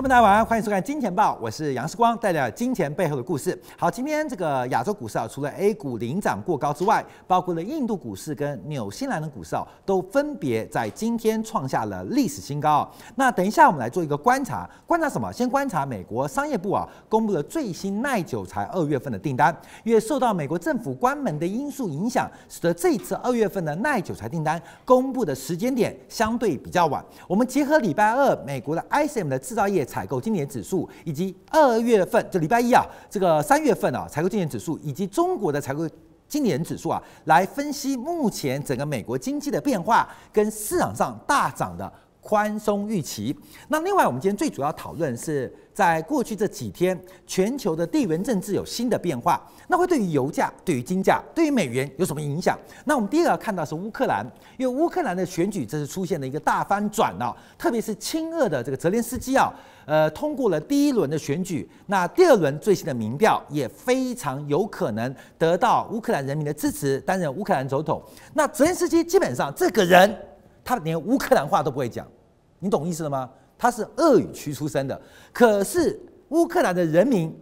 观众大家晚上好，欢迎收看《金钱报》，我是杨世光，带来金钱背后的故事。好，今天这个亚洲股市啊，除了 A 股领涨过高之外，包括了印度股市跟纽西兰的股市啊，都分别在今天创下了历史新高。那等一下我们来做一个观察，观察什么？先观察美国商业部啊公布了最新耐久材二月份的订单，因为受到美国政府关门的因素影响，使得这次二月份的耐久材订单公布的时间点相对比较晚。我们结合礼拜二美国的 ISM 的制造业。采购经年指数以及二月份，这礼拜一啊，这个三月份啊，采购经年指数以及中国的采购经年指数啊，来分析目前整个美国经济的变化跟市场上大涨的宽松预期。那另外，我们今天最主要讨论是在过去这几天，全球的地缘政治有新的变化，那会对于油价、对于金价、对于美元有什么影响？那我们第一个要看到是乌克兰，因为乌克兰的选举这是出现了一个大翻转啊，特别是亲俄的这个泽连斯基啊。呃，通过了第一轮的选举，那第二轮最新的民调也非常有可能得到乌克兰人民的支持，担任乌克兰总统。那泽连斯基基本上这个人，他连乌克兰话都不会讲，你懂意思了吗？他是俄语区出生的，可是乌克兰的人民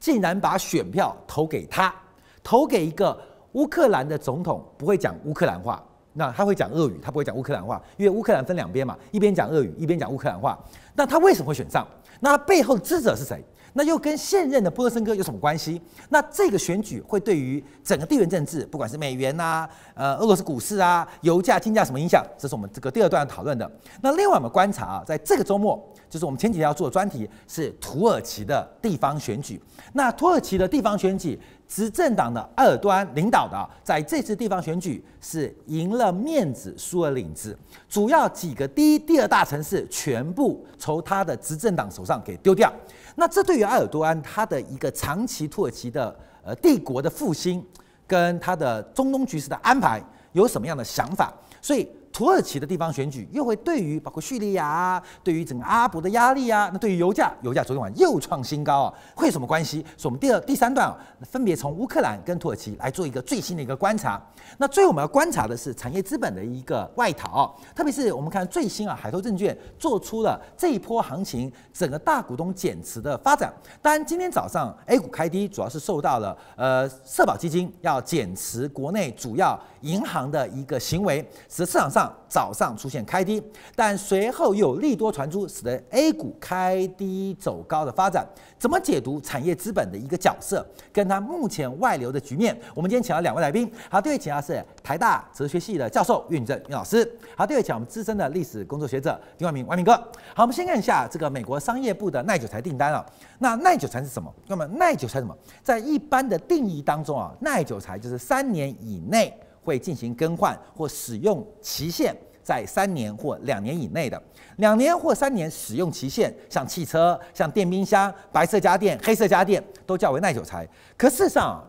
竟然把选票投给他，投给一个乌克兰的总统不会讲乌克兰话。那他会讲俄语，他不会讲乌克兰话，因为乌克兰分两边嘛，一边讲俄语，一边讲乌克兰话。那他为什么会选上？那背后的支持者是谁？那又跟现任的波罗申科有什么关系？那这个选举会对于整个地缘政治，不管是美元啊、呃俄罗斯股市啊、油价、金价什么影响？这是我们这个第二段要讨论的。那另外我们观察啊，在这个周末，就是我们前几天要做的专题是土耳其的地方选举。那土耳其的地方选举。执政党的埃尔多安领导的，在这次地方选举是赢了面子，输了领子。主要几个第一、第二大城市全部从他的执政党手上给丢掉。那这对于埃尔多安他的一个长期土耳其的呃帝国的复兴，跟他的中东局势的安排有什么样的想法？所以。土耳其的地方选举又会对于包括叙利亚，对于整个阿拉伯的压力啊，那对于油价，油价昨天晚又创新高啊，会有什么关系？所以我们第二、第三段啊，分别从乌克兰跟土耳其来做一个最新的一个观察。那最后我们要观察的是产业资本的一个外逃，特别是我们看最新啊，海投证券做出了这一波行情整个大股东减持的发展。当然，今天早上 A 股开低，主要是受到了呃社保基金要减持国内主要银行的一个行为，使得市场上。早上出现开低，但随后又有利多传出，使得 A 股开低走高的发展。怎么解读产业资本的一个角色，跟它目前外流的局面？我们今天请到两位来宾。好，第一位请到是台大哲学系的教授岳允正岳老师。好，第二位请我们资深的历史工作学者丁万明万明哥。好，我们先看一下这个美国商业部的耐久财订单啊。那耐久财是什么？那么耐久财什么？在一般的定义当中啊，耐久财就是三年以内。会进行更换或使用期限在三年或两年以内的，两年或三年使用期限，像汽车、像电冰箱、白色家电、黑色家电都叫为耐久材。可事实上，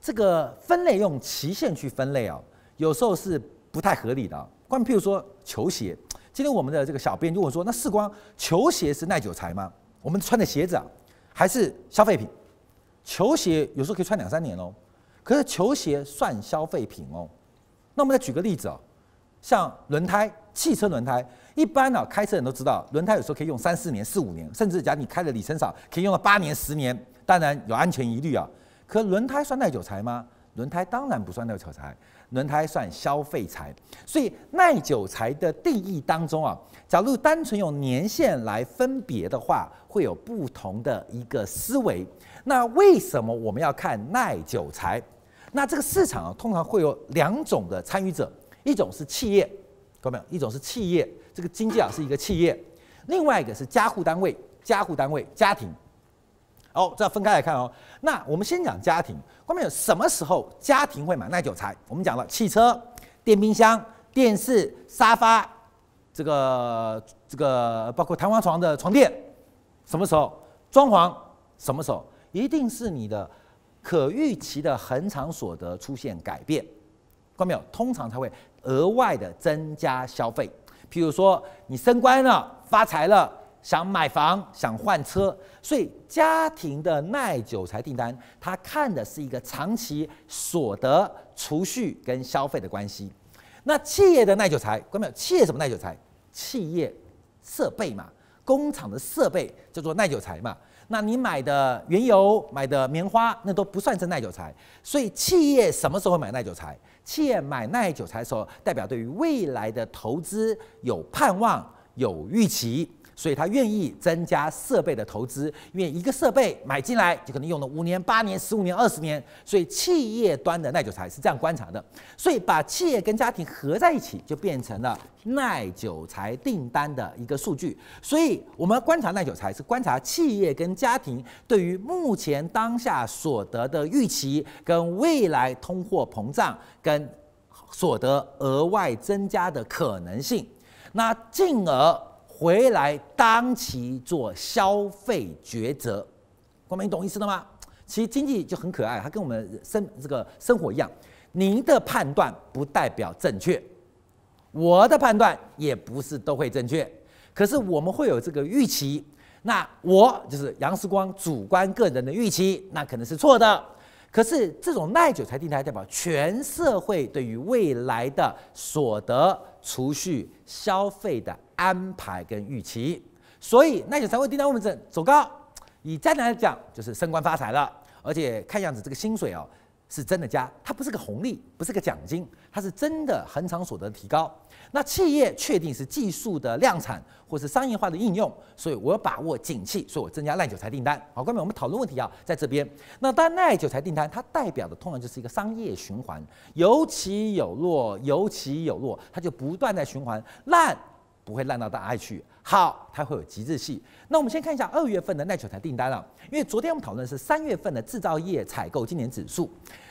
这个分类用期限去分类啊，有时候是不太合理的。关于譬如说球鞋，今天我们的这个小编就问说，那世光球鞋是耐久材吗？我们穿的鞋子啊，还是消费品？球鞋有时候可以穿两三年哦。可是球鞋算消费品哦，那我们再举个例子哦，像轮胎，汽车轮胎，一般呢、开车人都知道，轮胎有时候可以用三四年、四五年，甚至假如你开的里程少，可以用到八年、十年，当然有安全疑虑啊。可轮胎算耐久材吗？轮胎当然不算耐久材，轮胎算消费材。所以耐久材的定义当中啊，假如单纯用年限来分别的话，会有不同的一个思维。那为什么我们要看耐久财？那这个市场啊，通常会有两种的参与者，一种是企业，看到没有？一种是企业，这个经济啊是一个企业；另外一个是家户单位，家户单位家庭。哦，这要分开来看哦。那我们先讲家庭，看到没有？什么时候家庭会买耐久财？我们讲了汽车、电冰箱、电视、沙发，这个这个包括弹簧床的床垫，什么时候？装潢什么时候？一定是你的可预期的恒常所得出现改变，看到没有？通常才会额外的增加消费。譬如说，你升官了、发财了，想买房、想换车，所以家庭的耐久财订单，它看的是一个长期所得储蓄跟消费的关系。那企业的耐久财，看到没有？企业什么耐久财？企业设备嘛。工厂的设备叫做耐久财嘛。那你买的原油、买的棉花，那都不算是耐久材。所以企业什么时候买耐久材？企业买耐久材的时候，代表对于未来的投资有盼望、有预期。所以他愿意增加设备的投资，因为一个设备买进来就可能用了五年、八年、十五年、二十年，所以企业端的耐久材是这样观察的。所以把企业跟家庭合在一起，就变成了耐久材订单的一个数据。所以我们观察耐久材是观察企业跟家庭对于目前当下所得的预期，跟未来通货膨胀跟所得额外增加的可能性，那进而。回来当期做消费抉择，光明，你懂意思了吗？其实经济就很可爱，它跟我们生这个生活一样。您的判断不代表正确，我的判断也不是都会正确。可是我们会有这个预期，那我就是杨世光主观个人的预期，那可能是错的。可是这种耐久财订单代表全社会对于未来的所得、储蓄、消费的。安排跟预期，所以那些才会订单为什么走高？以家庭来讲，就是升官发财了，而且看样子这个薪水哦是真的加，它不是个红利，不是个奖金，它是真的恒常所得提高。那企业确定是技术的量产或是商业化的应用，所以我要把握景气，所以我增加耐久材订单。好，各位，我们讨论问题啊，在这边。那当耐久材订单它代表的通常就是一个商业循环，有起有落，有起有落，它就不断在循环烂。不会烂到哪里去，好，它会有极致性。那我们先看一下二月份的耐久材订单啊，因为昨天我们讨论是三月份的制造业采购今年指数，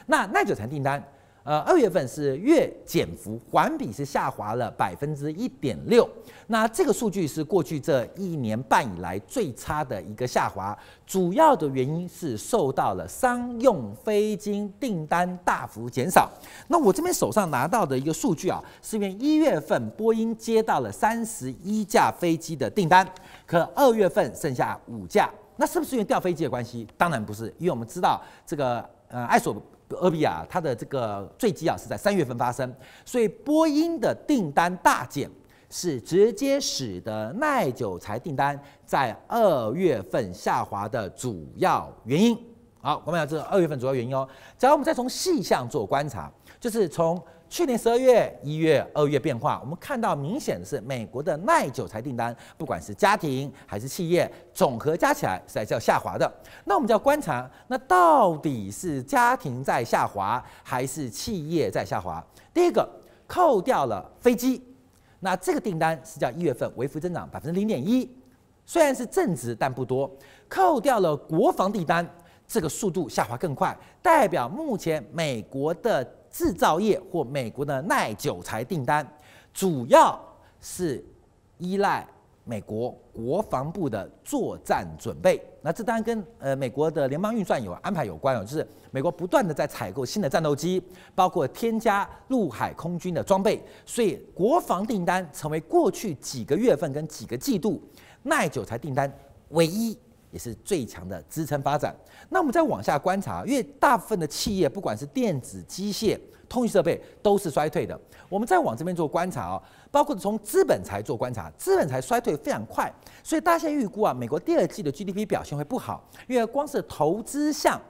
那耐久材订单。呃，二月份是月减幅环比是下滑了百分之一点六，那这个数据是过去这一年半以来最差的一个下滑，主要的原因是受到了商用飞机订单大幅减少。那我这边手上拿到的一个数据啊，是因为一月份波音接到了三十一架飞机的订单，可二月份剩下五架，那是不是因为调飞机的关系？当然不是，因为我们知道这个呃爱索。厄比亚它的这个坠机啊是在三月份发生，所以波音的订单大减是直接使得耐久材订单在二月份下滑的主要原因。好，我们要知道二月份主要原因哦。假如我们再从细项做观察，就是从。去年十二月、一月、二月变化，我们看到明显的是美国的耐久材订单，不管是家庭还是企业，总和加起来是在叫下滑的。那我们就要观察，那到底是家庭在下滑，还是企业在下滑？第一个，扣掉了飞机，那这个订单是叫一月份微幅增长百分之零点一，虽然是正值，但不多。扣掉了国防订单，这个速度下滑更快，代表目前美国的。制造业或美国的耐久材订单，主要是依赖美国国防部的作战准备。那这当然跟呃美国的联邦预算有安排有关哦，就是美国不断的在采购新的战斗机，包括添加陆海空军的装备，所以国防订单成为过去几个月份跟几个季度耐久材订单唯一。也是最强的支撑发展。那我们再往下观察，因为大部分的企业，不管是电子、机械、通讯设备，都是衰退的。我们再往这边做观察啊，包括从资本财做观察，资本财衰退非常快，所以大家预估啊，美国第二季的 GDP 表现会不好，因为光是投资项，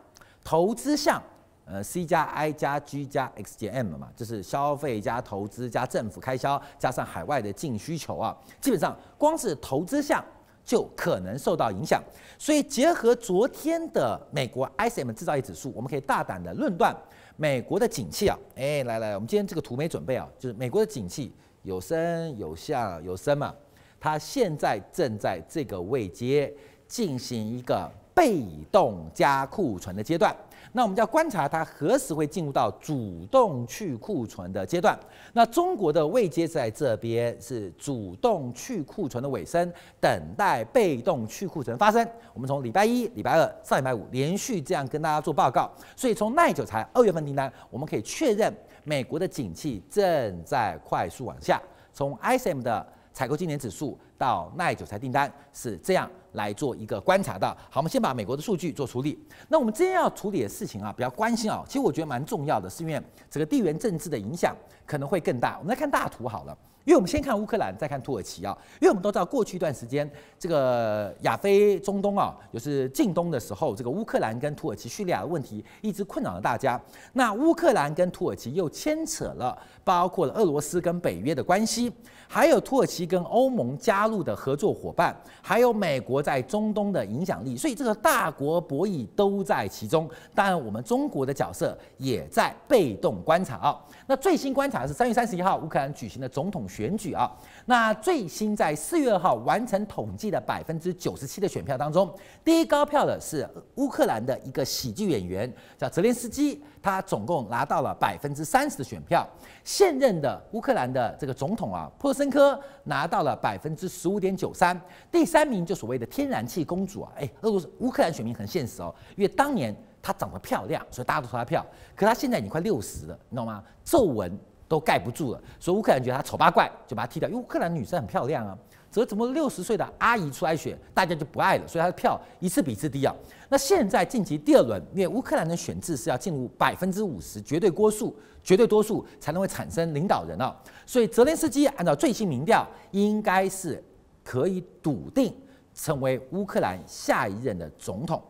投资项，呃，C 加 I 加 G 加 X 减 M 嘛，就是消费加投资加政府开销加上海外的净需求啊，基本上光是投资项。就可能受到影响，所以结合昨天的美国 ISM 制造业指数，我们可以大胆的论断，美国的景气啊，哎，来来，我们今天这个图没准备啊，就是美国的景气有升有下有升嘛，它现在正在这个位阶进行一个被动加库存的阶段。那我们就要观察它何时会进入到主动去库存的阶段。那中国的位阶在这边是主动去库存的尾声，等待被动去库存发生。我们从礼拜一、礼拜二、上礼拜五连续这样跟大家做报告，所以从耐久材二月份订单，我们可以确认美国的景气正在快速往下。从 ISM 的采购经理指数到耐久材订单是这样来做一个观察的。好，我们先把美国的数据做处理。那我们今天要处理的事情啊，比较关心啊，其实我觉得蛮重要的，是因为这个地缘政治的影响可能会更大。我们来看大图好了，因为我们先看乌克兰，再看土耳其啊。因为我们都知道，过去一段时间，这个亚非中东啊，就是近东的时候，这个乌克兰跟土耳其、叙利亚的问题一直困扰了大家。那乌克兰跟土耳其又牵扯了，包括了俄罗斯跟北约的关系，还有土耳其跟欧盟加入的合作伙伴，还有美国在中东的影响力，所以这个大国博弈都在其中。当然，我们中国的角色也在被动观察啊。那最新观察是三月三十一号乌克兰举行的总统选举啊。那最新在四月二号完成统计的百分之九十七的选票当中，第一高票的是乌克兰的一个喜剧演员叫泽连斯基，他总共拿到了百分之三十的选票。现任的乌克兰的这个总统啊，波罗申科拿到了百分之十五点九三。第三名就所谓的天然气公主啊，哎，俄罗斯乌克兰选民很现实哦，因为当年。她长得漂亮，所以大家都投她票。可她现在已经快六十了，你懂吗？皱纹都盖不住了，所以乌克兰觉得他丑八怪，就把他踢掉。因为乌克兰女生很漂亮啊，怎么怎么六十岁的阿姨出来选，大家就不爱了，所以他的票一次比一次低啊。那现在晋级第二轮，因为乌克兰的选制是要进入百分之五十绝对多数，绝对多数才能会产生领导人啊。所以泽连斯基按照最新民调，应该是可以笃定成为乌克兰下一任的总统。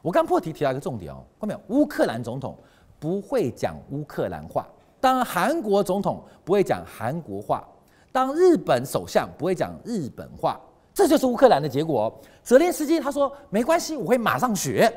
我刚破题提到一个重点哦，看到没有？乌克兰总统不会讲乌克兰话，当韩国总统不会讲韩国话，当日本首相不会讲日本话，这就是乌克兰的结果。泽连斯基他说没关系，我会马上学。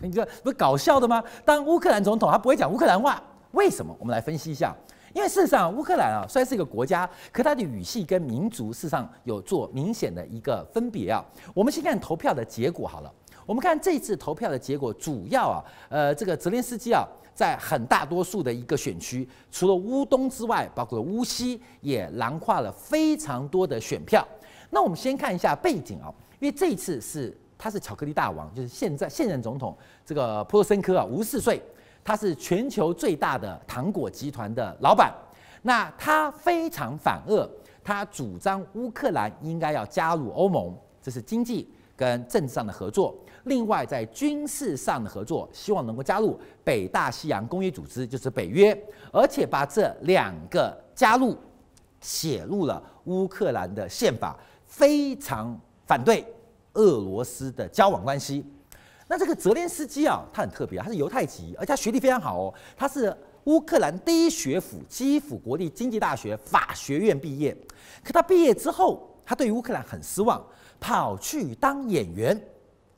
你这不搞笑的吗？当乌克兰总统他不会讲乌克兰话，为什么？我们来分析一下。因为事实上，乌克兰啊虽然是一个国家，可它的语系跟民族事实上有做明显的一个分别啊。我们先看投票的结果好了。我们看这次投票的结果，主要啊，呃，这个泽连斯基啊，在很大多数的一个选区，除了乌东之外，包括乌西，也囊括了非常多的选票。那我们先看一下背景啊，因为这一次是他是巧克力大王，就是现在现任总统这个普罗申科啊，五十四岁，他是全球最大的糖果集团的老板。那他非常反俄，他主张乌克兰应该要加入欧盟，这是经济跟政治上的合作。另外，在军事上的合作，希望能够加入北大西洋公约组织，就是北约，而且把这两个加入写入了乌克兰的宪法，非常反对俄罗斯的交往关系。那这个泽连斯基啊，他很特别，他是犹太籍，而且他学历非常好哦，他是乌克兰第一学府基辅国立经济大学法学院毕业。可他毕业之后，他对于乌克兰很失望，跑去当演员。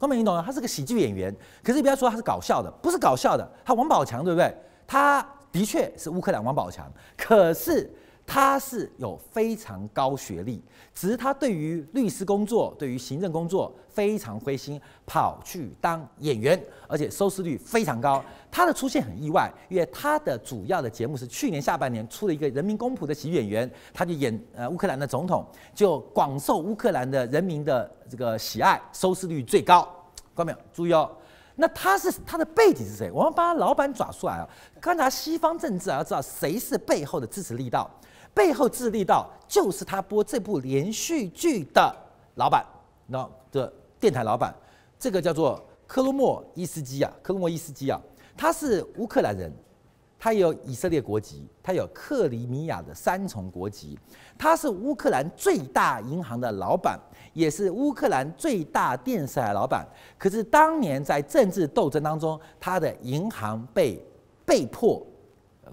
方面你懂了，他是个喜剧演员，可是你不要说他是搞笑的，不是搞笑的，他王宝强对不对？他的确是乌克兰王宝强，可是他是有非常高学历，只是他对于律师工作、对于行政工作非常灰心，跑去当演员，而且收视率非常高。他的出现很意外，因为他的主要的节目是去年下半年出了一个人民公仆的喜剧演员，他就演呃乌克兰的总统，就广受乌克兰的人民的这个喜爱，收视率最高。看到没有？注意哦，那他是他的背景是谁？我们把他老板抓出来啊！观察西方政治啊，要知道谁是背后的支持力道。背后支持力道就是他播这部连续剧的老板，那的电台老板，这个叫做科罗莫伊斯基啊，科罗莫伊斯基啊，他是乌克兰人。他有以色列国籍，他有克里米亚的三重国籍，他是乌克兰最大银行的老板，也是乌克兰最大电视台老板。可是当年在政治斗争当中，他的银行被被迫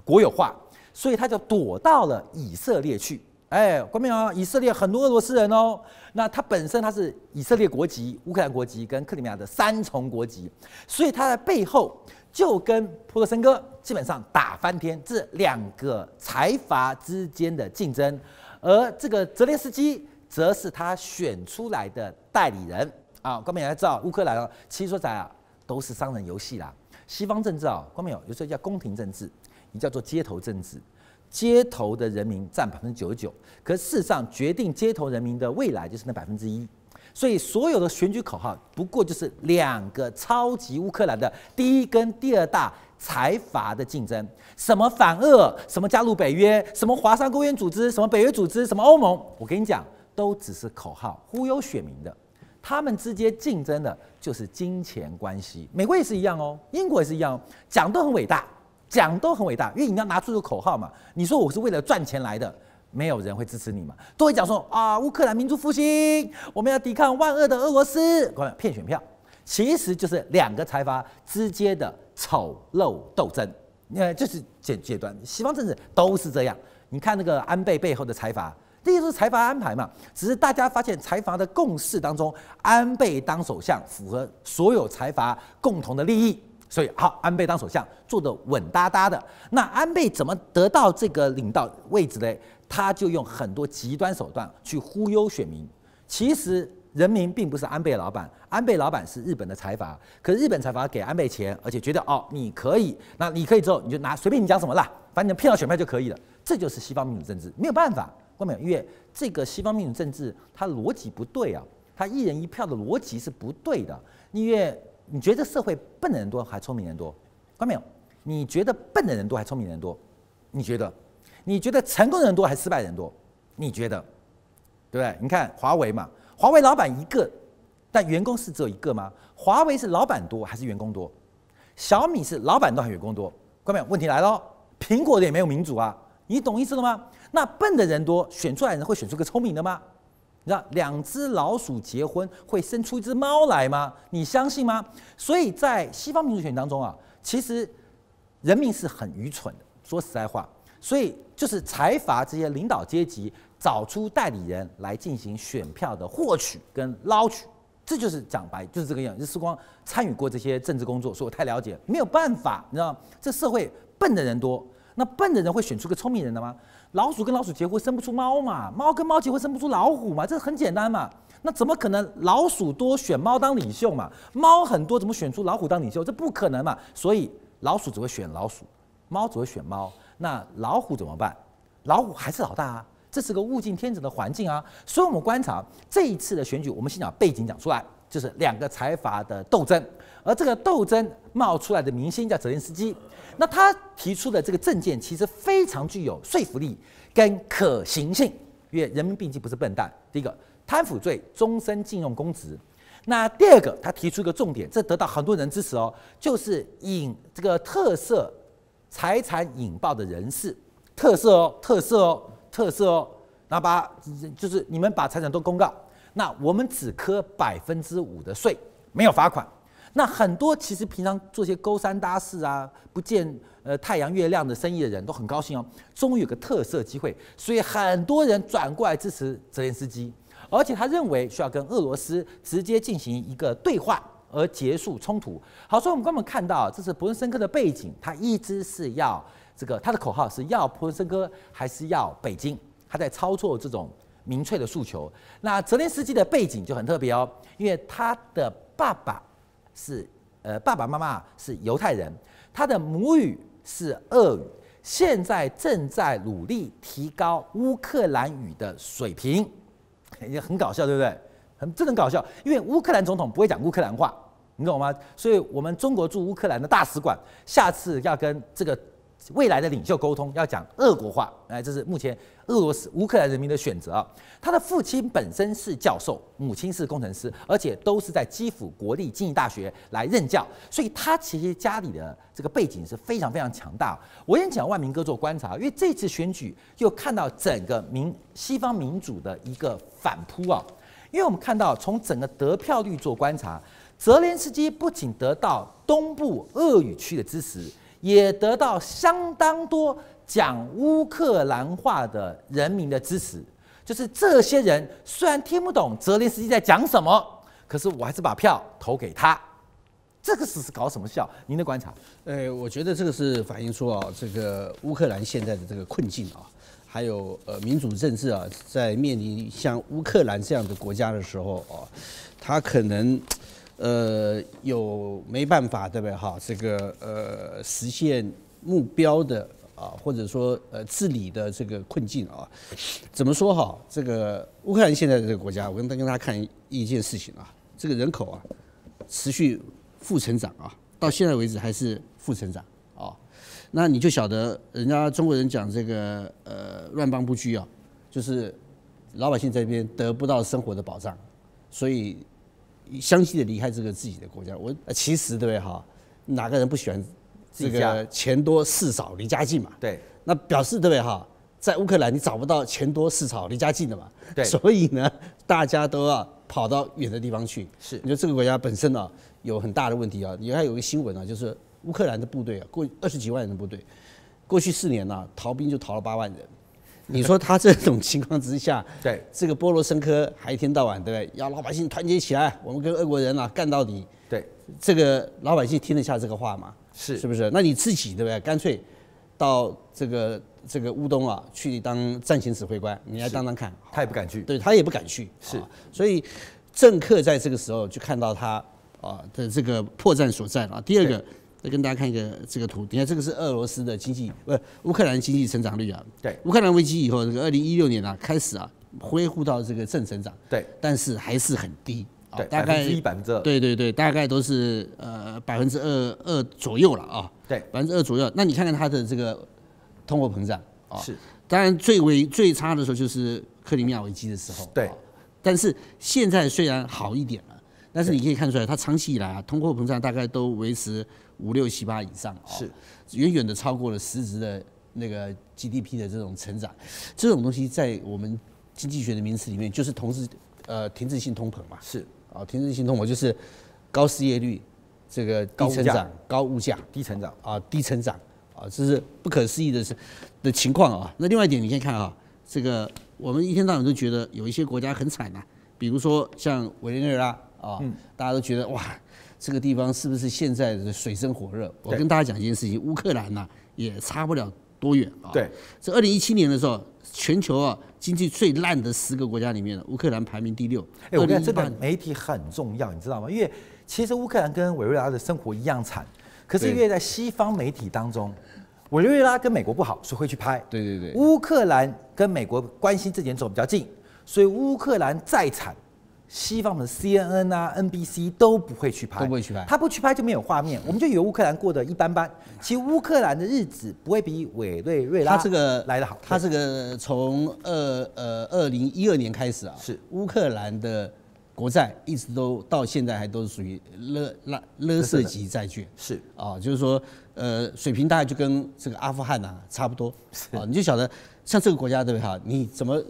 国有化，所以他就躲到了以色列去。哎，关明啊，以色列很多俄罗斯人哦。那他本身他是以色列国籍、乌克兰国籍跟克里米亚的三重国籍，所以他在背后。就跟普罗申科基本上打翻天，这两个财阀之间的竞争，而这个泽连斯基则是他选出来的代理人啊。光明要知道乌克兰哦，其实说实在啊，都是商人游戏啦。西方政治啊，光明有有时候叫宫廷政治，也叫做街头政治。街头的人民占百分之九十九，可事实上决定街头人民的未来就是那百分之一。所以所有的选举口号不过就是两个超级乌克兰的第一跟第二大财阀的竞争，什么反俄，什么加入北约，什么华沙公约组织，什么北约组织，什么欧盟，我跟你讲，都只是口号，忽悠选民的。他们之间竞争的就是金钱关系。美国也是一样哦，英国也是一样，哦讲都很伟大，讲都很伟大，因为你要拿出个口号嘛。你说我是为了赚钱来的，没有人会支持你嘛，都会讲说啊，乌克兰民族复兴，我们要抵抗万恶的俄罗斯，骗选票，其实就是两个财阀之间的丑陋斗争。呃，就是阶阶段，西方政治都是这样。你看那个安倍背后的财阀，这些都是财阀安排嘛。只是大家发现财阀的共识当中，安倍当首相符合所有财阀共同的利益，所以好，安倍当首相做得稳哒哒的。那安倍怎么得到这个领导位置呢？他就用很多极端手段去忽悠选民。其实人民并不是安倍老板，安倍老板是日本的财阀。可是日本财阀给安倍钱，而且觉得哦，你可以，那你可以之后你就拿随便你讲什么啦，反正你骗到选票就可以了。这就是西方民主政治，没有办法，关没有？因为这个西方民主政治它逻辑不对啊，它一人一票的逻辑是不对的。因为你觉得社会笨的人多还聪明人多？关没有？你觉得笨的人多还聪明人多？你觉得？你觉得成功的人多还是失败的人多？你觉得，对不对？你看华为嘛，华为老板一个，但员工是只有一个吗？华为是老板多还是员工多？小米是老板多还是员工多？关没有？问题来了，苹果的也没有民主啊，你懂意思了吗？那笨的人多，选出来的人会选出个聪明的吗？你知道两只老鼠结婚会生出一只猫来吗？你相信吗？所以在西方民主选当中啊，其实人民是很愚蠢的，说实在话。所以就是财阀这些领导阶级找出代理人来进行选票的获取跟捞取，这就是讲白就是这个样。日光参与过这些政治工作，所以我太了解。没有办法，你知道这社会笨的人多，那笨的人会选出个聪明人的吗？老鼠跟老鼠结婚生不出猫嘛，猫跟猫结婚生不出老虎嘛，这很简单嘛。那怎么可能老鼠多选猫当领袖嘛？猫很多怎么选出老虎当领袖？这不可能嘛。所以老鼠只会选老鼠，猫只会选猫。那老虎怎么办？老虎还是老大啊，这是个物竞天择的环境啊。所以，我们观察这一次的选举，我们先讲背景讲出来，就是两个财阀的斗争。而这个斗争冒出来的明星叫泽连斯基，那他提出的这个政见其实非常具有说服力跟可行性，因为人民毕竟不是笨蛋。第一个，贪腐罪终身禁用公职。那第二个，他提出一个重点，这得到很多人支持哦，就是引这个特色。财产引爆的人士，特色哦，特色哦，特色哦，那把就是你们把财产都公告，那我们只课百分之五的税，没有罚款。那很多其实平常做些勾三搭四啊，不见呃太阳月亮的生意的人都很高兴哦，终于有个特色机会，所以很多人转过来支持泽连斯基，而且他认为需要跟俄罗斯直接进行一个对话。而结束冲突。好，所以我们刚刚看到，这是伯恩森科的背景，他一直是要这个，他的口号是要伯恩森科还是要北京？他在操作这种民粹的诉求。那泽连斯基的背景就很特别哦，因为他的爸爸是呃爸爸妈妈是犹太人，他的母语是俄语，现在正在努力提高乌克兰语的水平，也很搞笑，对不对？很真的搞笑，因为乌克兰总统不会讲乌克兰话，你懂吗？所以我们中国驻乌克兰的大使馆下次要跟这个未来的领袖沟通，要讲俄国话。哎，这是目前俄罗斯乌克兰人民的选择啊。他的父亲本身是教授，母亲是工程师，而且都是在基辅国立经济大学来任教，所以他其实家里的这个背景是非常非常强大。我先讲万明哥做观察，因为这次选举又看到整个民西方民主的一个反扑啊。因为我们看到，从整个得票率做观察，泽连斯基不仅得到东部俄语区的支持，也得到相当多讲乌克兰话的人民的支持。就是这些人虽然听不懂泽连斯基在讲什么，可是我还是把票投给他。这个是是搞什么笑？您的观察？呃，我觉得这个是反映出啊，这个乌克兰现在的这个困境啊。还有呃，民主政治啊，在面临像乌克兰这样的国家的时候啊，他可能呃有没办法对不对哈？这个呃实现目标的啊，或者说呃治理的这个困境啊，怎么说哈？这个乌克兰现在的这个国家，我跟跟大家看一件事情啊，这个人口啊持续负成长啊，到现在为止还是负成长啊。那你就晓得，人家中国人讲这个呃乱邦不居啊，就是老百姓这边得不到生活的保障，所以相继的离开这个自己的国家。我其实对不对哈？哪个人不喜欢这个钱多事少离家近嘛？对，那表示对不对哈？在乌克兰你找不到钱多事少离家近的嘛，对，所以呢，大家都要跑到远的地方去。是，你说这个国家本身啊有很大的问题啊，你看有一个新闻啊，就是乌克兰的部队啊，过二十几万人的部队，过去四年啊逃兵就逃了八万人。你说他这种情况之下，对这个波罗申科还一天到晚对不对？要老百姓团结起来，我们跟俄国人啊干到底。对，这个老百姓听得下这个话吗？是，是不是？那你自己对不对？干脆到这个这个乌东啊去当战前指挥官，你来当当看。他也不敢去，对他也不敢去。是，所以政客在这个时候就看到他啊的这个破绽所在了。第二个。再跟大家看一个这个图，你看这个是俄罗斯的经济，不，乌克兰经济成长率啊。对。乌克兰危机以后，这个二零一六年啊开始啊恢复到这个正成长。对。但是还是很低。对。大概一、百分之二。对对对，大概都是呃百分之二二左右了啊。对。百分之二左右，那你看看它的这个通货膨胀啊。是。当然最为最差的时候就是克里米亚危机的时候。对。但是现在虽然好一点了，但是你可以看出来，它长期以来啊通货膨胀大概都维持。五六七八以上是。远远的超过了实质的那个 GDP 的这种成长，这种东西在我们经济学的名词里面就是同时呃停滞性通膨嘛，是。啊停滞性通膨就是高失业率，这个低成长、高物价、低成长。啊低成长。啊这是不可思议的是的情况啊。那另外一点你可以看啊，这个我们一天到晚都觉得有一些国家很惨呐，比如说像委内瑞拉啊，大家都觉得哇。这个地方是不是现在的水深火热？我跟大家讲一件事情，乌克兰呢也差不了多远啊。对，这二零一七年的时候，全球啊经济最烂的十个国家里面，乌克兰排名第六。哎，我觉得这个媒体很重要，你知道吗？因为其实乌克兰跟委内瑞拉的生活一样惨，可是因为在西方媒体当中，委内瑞拉跟美国不好，所以会去拍。对对对。乌克兰跟美国关系这点走比较近，所以乌克兰再惨。西方的 CNN 啊、NBC 都不会去拍，都不会去拍。他不去拍就没有画面，我们就以为乌克兰过得一般般。其实乌克兰的日子不会比委内瑞拉他这个来得好。他这个从二呃二零一二年开始啊，是乌克兰的国债一直都到现在还都是属于勒拉勒色级债券，是啊，就是说呃水平大概就跟这个阿富汗啊差不多啊，你就晓得像这个国家对不对哈？你怎么？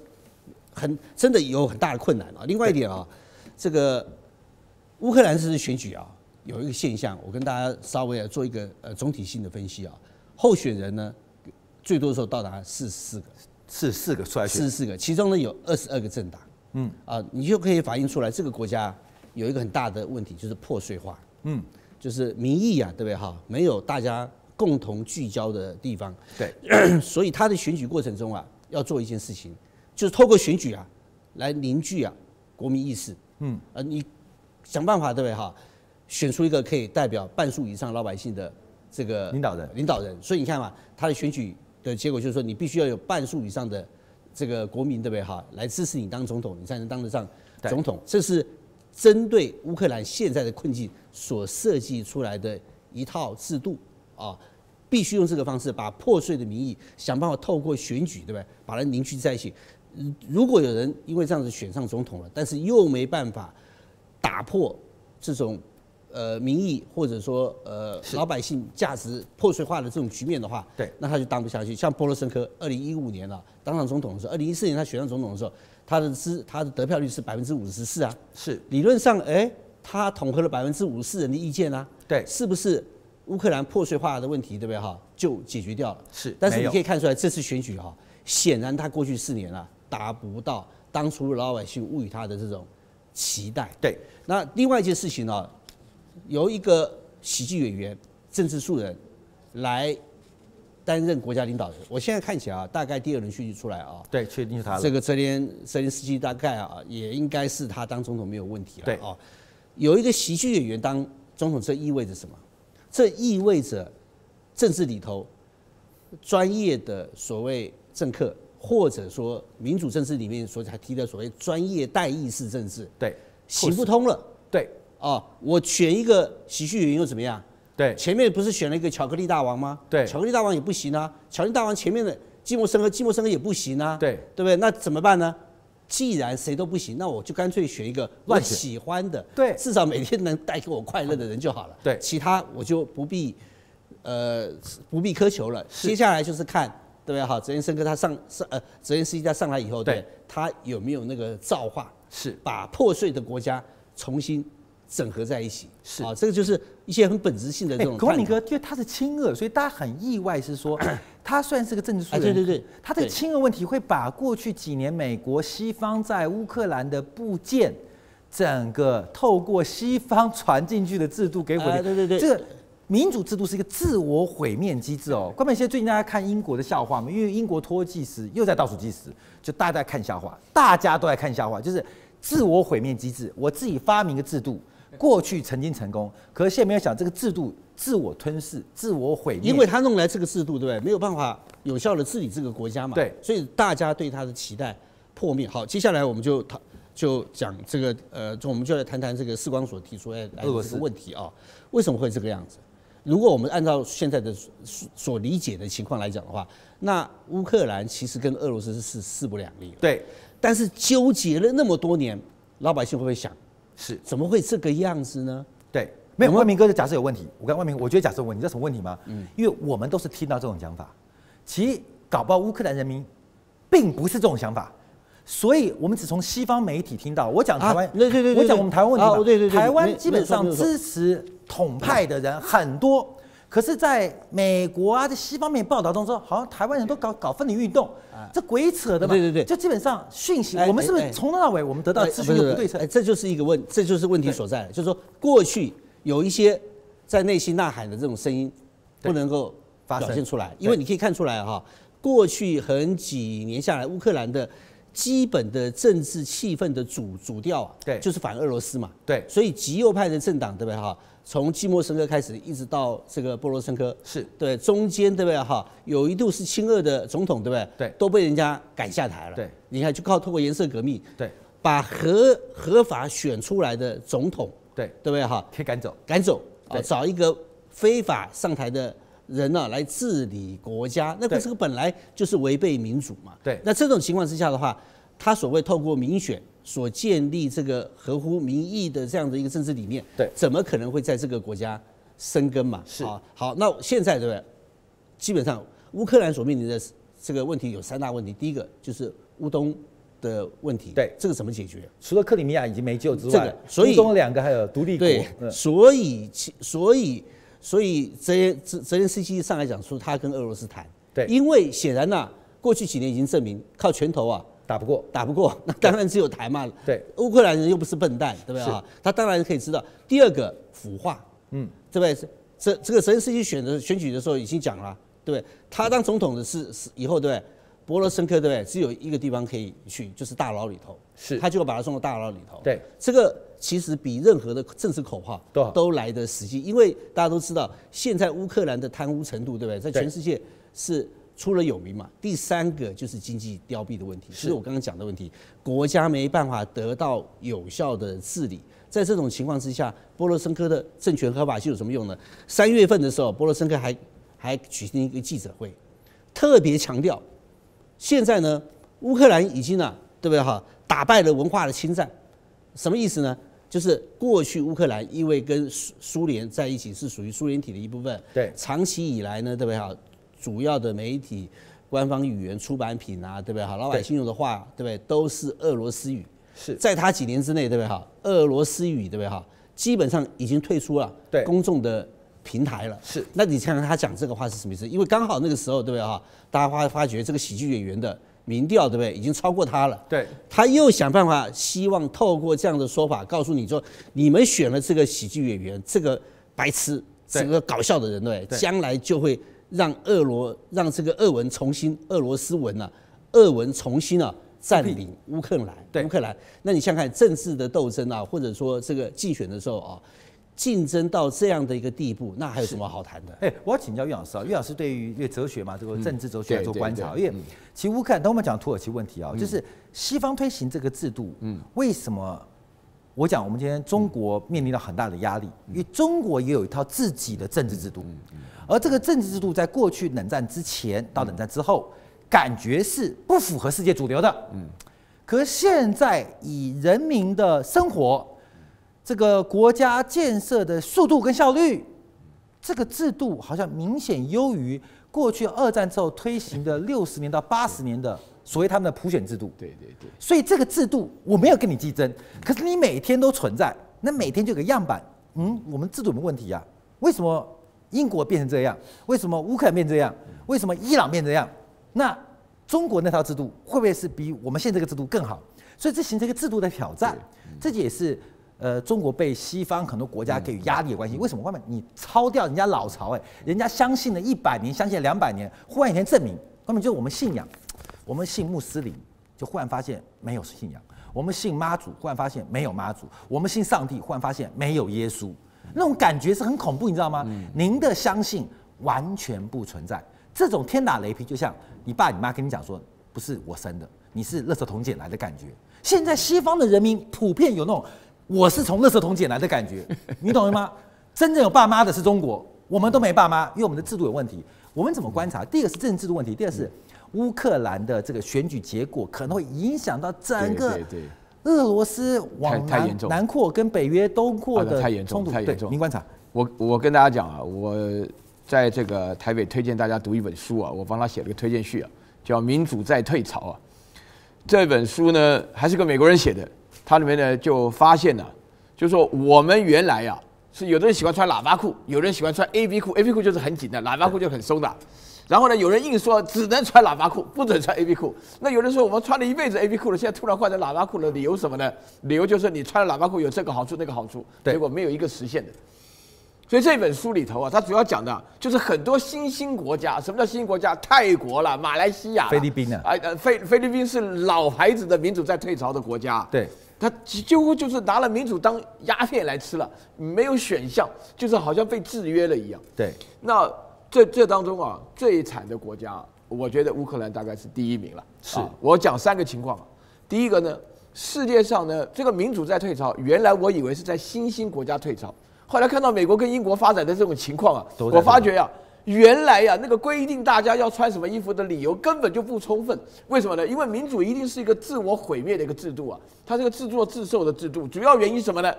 很真的有很大的困难啊！另外一点啊，这个乌克兰这次选举啊，有一个现象，我跟大家稍微做一个呃总体性的分析啊。候选人呢，最多的时候到达四十四个，四十四个出来选，四十四个，其中呢有二十二个政党，嗯啊，你就可以反映出来这个国家有一个很大的问题，就是破碎化，嗯，就是民意啊，对不对哈？没有大家共同聚焦的地方，对，所以他的选举过程中啊，要做一件事情。就是透过选举啊，来凝聚啊国民意识。嗯，呃，你想办法对不对哈？选出一个可以代表半数以上老百姓的这个领导人。领导人，所以你看嘛，他的选举的结果就是说，你必须要有半数以上的这个国民对不对哈，来支持你当总统，你才能当得上总统。这是针对乌克兰现在的困境所设计出来的一套制度啊，必须用这个方式把破碎的民意想办法透过选举对不对，把它凝聚在一起。如果有人因为这样子选上总统了，但是又没办法打破这种呃民意或者说呃老百姓价值破碎化的这种局面的话，对，那他就当不下去。像波罗申科，二零一五年啊当上总统的时候，二零一四年他选上总统的时候，他的支他的得票率是百分之五十四啊，是。理论上哎，他统合了百分之五十四人的意见啊，对，是不是乌克兰破碎化的问题对不对？哈就解决掉了？是，但是你可以看出来这次选举哈，显然他过去四年啊。达不到当初老百姓赋予他的这种期待。对，那另外一件事情呢，由一个喜剧演员、政治素人来担任国家领导人。我现在看起来啊，大概第二轮选举出来啊，对，确定是他了。这个泽连泽连斯基大概啊，也应该是他当总统没有问题了。对啊，有一个喜剧演员当总统，这意味着什么？这意味着政治里头专业的所谓政客。或者说民主政治里面所才提的所谓专业代议式政治，对，行不通了。对，啊，我选一个喜剧演员又怎么样？对，前面不是选了一个巧克力大王吗？对，巧克力大王也不行啊。巧克力大王前面的寂寞生和寂寞生和也不行啊。对，对不对？那怎么办呢？既然谁都不行，那我就干脆选一个我喜欢的，对，至少每天能带给我快乐的人就好了。对，其他我就不必，呃，不必苛求了。接下来就是看。对不对？好，泽连斯基他上上呃，泽连斯基他上来以后，对，对他有没有那个造化，是把破碎的国家重新整合在一起？是啊，这个就是一些很本质性的这种。孔明哥，因为他是亲俄，所以大家很意外，是说 他算是个政治素人。对对对，他的亲俄问题会把过去几年美国西方在乌克兰的部件，整个透过西方传进去的制度给毁。对对对，这个。民主制度是一个自我毁灭机制哦。关键现在最近大家看英国的笑话嘛，因为英国脱计时又在倒数计时，就大家在看笑话，大家都在看笑话，就是自我毁灭机制。我自己发明个制度，过去曾经成功，可是现在没有想这个制度自我吞噬、自我毁灭。因为他弄来这个制度，对不对？没有办法有效的治理这个国家嘛。对，所以大家对他的期待破灭。好，接下来我们就讨就讲这个呃，就我们就来谈谈这个世光所提出来来的这个问题啊，为什么会这个样子？如果我们按照现在的所理解的情况来讲的话，那乌克兰其实跟俄罗斯是势不两立。对，但是纠结了那么多年，老百姓会不会想，是怎么会这个样子呢？对，没有万明哥的假设有问题。我跟万明，我觉得假设有问题，你知道什么问题吗？嗯，因为我们都是听到这种讲法，其实搞不好乌克兰人民并不是这种想法。所以我们只从西方媒体听到。我讲台湾，对对对，我讲我们台湾问题嘛。对对对，台湾基本上支持统派的人很多，可是在美国啊，在西方面报道中说，好像台湾人都搞搞分离运动，这鬼扯的嘛。对对对，就基本上讯息，我们是不是从头到尾我们得到资讯就不对称？哎，这就是一个问，这就是问题所在。就是说，过去有一些在内心呐喊的这种声音，不能够表现出来，因为你可以看出来哈，过去很几年下来，乌克兰的。基本的政治气氛的主主调啊，对，就是反俄罗斯嘛，对，所以极右派的政党，对不对哈？从季莫申科开始，一直到这个波罗申科，是对，中间对不对哈？有一度是亲俄的总统，对不对？对，都被人家赶下台了。对，你看，就靠透过颜色革命，对，把合合法选出来的总统，对，对不对哈？可以赶走，赶走啊，找一个非法上台的。人呢、啊、来治理国家，那个这个本来就是违背民主嘛。对，那这种情况之下的话，他所谓透过民选所建立这个合乎民意的这样的一个政治理念，对，怎么可能会在这个国家生根嘛？是啊，好，那现在对不对？基本上乌克兰所面临的这个问题有三大问题，第一个就是乌东的问题，对，这个怎么解决？除了克里米亚已经没救之外，这个、所以乌东两个还有独立国，对，嗯、所以其所以。所以泽连泽泽连斯基上来讲说，他跟俄罗斯谈，对，因为显然呢、啊，过去几年已经证明靠拳头啊打不过，打不过，那当然只有台嘛。对，乌克兰人又不是笨蛋，对不对啊？他当然可以知道。第二个腐化，嗯，对不对？这这个泽连斯基选的选举的时候已经讲了，对不对？他当总统的是是以后，对不对？波罗申科，对不对？只有一个地方可以去，就是大牢里头，是，他就会把他送到大牢里头。对，这个。其实比任何的政治口号都都来得实际，因为大家都知道，现在乌克兰的贪污程度，对不对？在全世界是出了有名嘛。第三个就是经济凋敝的问题，是我刚刚讲的问题，国家没办法得到有效的治理。在这种情况之下，波罗申科的政权合法性有什么用呢？三月份的时候，波罗申科还还举行一个记者会，特别强调，现在呢，乌克兰已经啊，对不对哈，打败了文化的侵占，什么意思呢？就是过去乌克兰因为跟苏苏联在一起是属于苏联体的一部分，对，长期以来呢，对不对哈？主要的媒体、官方语言、出版品啊，对不对哈？老百姓用的话，对不对？都是俄罗斯语。是，在他几年之内，对不对哈？俄罗斯语，对不对哈？基本上已经退出了对公众的平台了。是，那你看看他讲这个话是什么意思？因为刚好那个时候，对不对哈？大家发发觉这个喜剧演员的。民调对不对？已经超过他了。对，他又想办法，希望透过这样的说法，告诉你说，你们选了这个喜剧演员，这个白痴，这个搞笑的人，对，将来就会让俄罗，让这个俄文重新，俄罗斯文啊，俄文重新啊占领乌克兰。对，乌克兰。那你想想看，政治的斗争啊，或者说这个竞选的时候啊。竞争到这样的一个地步，那还有什么好谈的？哎，我要请教岳老师啊，岳老师对于哲学嘛，这个政治哲学来做观察，因为其实乌克兰，当我们讲土耳其问题啊，就是西方推行这个制度，嗯，为什么？我讲我们今天中国面临到很大的压力，因为中国也有一套自己的政治制度，而这个政治制度在过去冷战之前到冷战之后，感觉是不符合世界主流的，嗯，可是现在以人民的生活。这个国家建设的速度跟效率，这个制度好像明显优于过去二战之后推行的六十年到八十年的所谓他们的普选制度。对对对。所以这个制度我没有跟你竞争，可是你每天都存在，那每天就有个样板。嗯，我们制度有没有问题啊？为什么英国变成这样？为什么乌克兰变这样？为什么伊朗变这样？那中国那套制度会不会是比我们现在这个制度更好？所以这形成一个制度的挑战，这也是呃中国被西方很多国家给予压力的关系。为什么？外面你抄掉人家老巢，哎，人家相信了一百年，相信了两百年，忽然有一天证明，根本就是我们信仰，我们信穆斯林，就忽然发现没有信仰。我们信妈祖，忽然发现没有妈祖；我们信上帝，忽然发现没有耶稣。那种感觉是很恐怖，你知道吗？您的相信完全不存在，这种天打雷劈，就像你爸你妈跟你讲说，不是我生的，你是垃圾桶捡来的感觉。现在西方的人民普遍有那种我是从垃圾桶捡来的感觉，你懂了吗？真正有爸妈的是中国，我们都没爸妈，因为我们的制度有问题。我们怎么观察？第一个是政治制度问题，第二是。乌克兰的这个选举结果可能会影响到整个俄罗斯往南南扩跟北约东扩的冲突。太严重，您观察。我我跟大家讲啊，我在这个台北推荐大家读一本书啊，我帮他写了个推荐序啊，叫《民主在退潮》啊。这本书呢，还是个美国人写的，它里面呢就发现了，就说我们原来啊是有的人喜欢穿喇叭裤，有人喜欢穿 A B 裤，A B 裤就是很紧的，喇叭裤就很松的。然后呢，有人硬说只能穿喇叭裤，不准穿 A B 裤。那有人说我们穿了一辈子 A B 裤了，现在突然换成喇叭裤了，理由什么呢？理由就是你穿了喇叭裤有这个好处那个好处，结果没有一个实现的。所以这本书里头啊，它主要讲的就是很多新兴国家。什么叫新兴国家？泰国了，马来西亚、菲律宾啊，哎呃，菲菲律宾是老牌子的民主在退潮的国家。对，他几乎就是拿了民主当鸦片来吃了，没有选项，就是好像被制约了一样。对，那。这这当中啊，最惨的国家，我觉得乌克兰大概是第一名了。是我讲三个情况，第一个呢，世界上呢，这个民主在退潮，原来我以为是在新兴国家退潮，后来看到美国跟英国发展的这种情况啊，我发觉呀、啊，原来呀、啊，那个规定大家要穿什么衣服的理由根本就不充分。为什么呢？因为民主一定是一个自我毁灭的一个制度啊，它是个自作自受的制度。主要原因什么呢？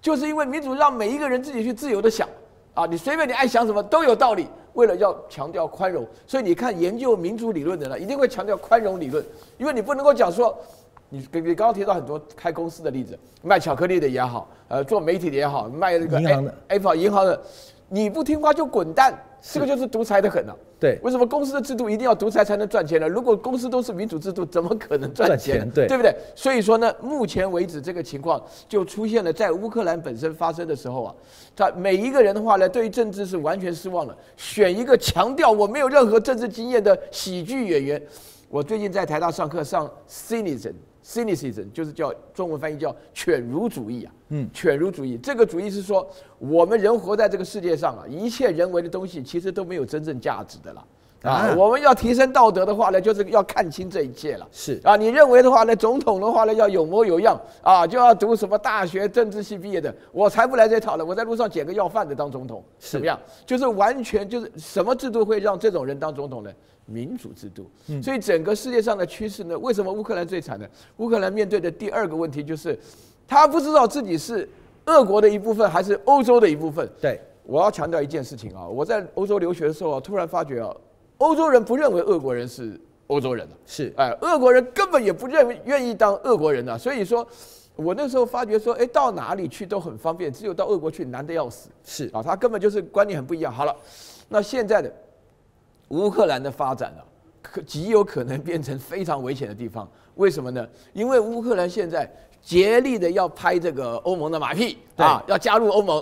就是因为民主让每一个人自己去自由的想。啊，你随便你爱想什么都有道理。为了要强调宽容，所以你看研究民主理论的人一定会强调宽容理论，因为你不能够讲说，你你刚刚提到很多开公司的例子，卖巧克力的也好，呃，做媒体的也好，卖那个银行的 Apple 银行的，你不听话就滚蛋。这个就是独裁的很了。对，为什么公司的制度一定要独裁才能赚钱呢？如果公司都是民主制度，怎么可能赚钱？对，对不对？所以说呢，目前为止这个情况就出现了，在乌克兰本身发生的时候啊，他每一个人的话呢，对于政治是完全失望了。选一个强调我没有任何政治经验的喜剧演员。我最近在台大上课上 Cynicism。Cynicism 就是叫中文翻译叫犬儒主义啊，嗯，犬儒主义。这个主义是说，我们人活在这个世界上啊，一切人为的东西其实都没有真正价值的了啊。我们要提升道德的话呢，就是要看清这一切了。是啊，你认为的话呢，总统的话呢要有模有样啊，就要读什么大学政治系毕业的，我才不来这讨论。我在路上捡个要饭的当总统，怎么样？就是完全就是什么制度会让这种人当总统呢？民主制度，所以整个世界上的趋势呢？为什么乌克兰最惨呢？乌克兰面对的第二个问题就是，他不知道自己是俄国的一部分还是欧洲的一部分。对，我要强调一件事情啊，我在欧洲留学的时候啊，突然发觉啊，欧洲人不认为俄国人是欧洲人了，是哎，俄国人根本也不认愿意当俄国人啊。所以说，我那时候发觉说，哎，到哪里去都很方便，只有到俄国去难得要死。是啊，他根本就是观念很不一样。好了，那现在的。乌克兰的发展啊，可极有可能变成非常危险的地方。为什么呢？因为乌克兰现在竭力的要拍这个欧盟的马屁啊，要加入欧盟。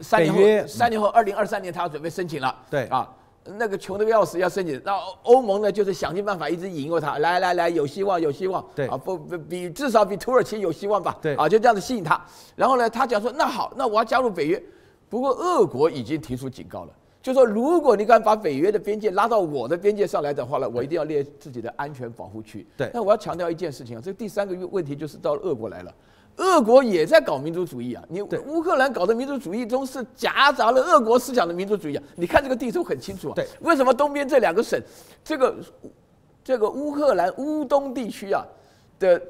三年后，三年后，二零二三年他要准备申请了。对啊，那个穷的要死要申请，那欧盟呢就是想尽办法一直引诱他，来来来，有希望有希望。对啊，不不比至少比土耳其有希望吧？对啊，就这样子吸引他。然后呢，他讲说那好，那我要加入北约。不过俄国已经提出警告了。就说，如果你敢把北约的边界拉到我的边界上来的话呢，我一定要列自己的安全保护区。对，那我要强调一件事情啊，这第三个问题就是到俄国来了，俄国也在搞民族主义啊。你乌克兰搞的民族主义中是夹杂了俄国思想的民族主义啊。你看这个地图很清楚啊。对，为什么东边这两个省，这个这个乌克兰乌东地区啊的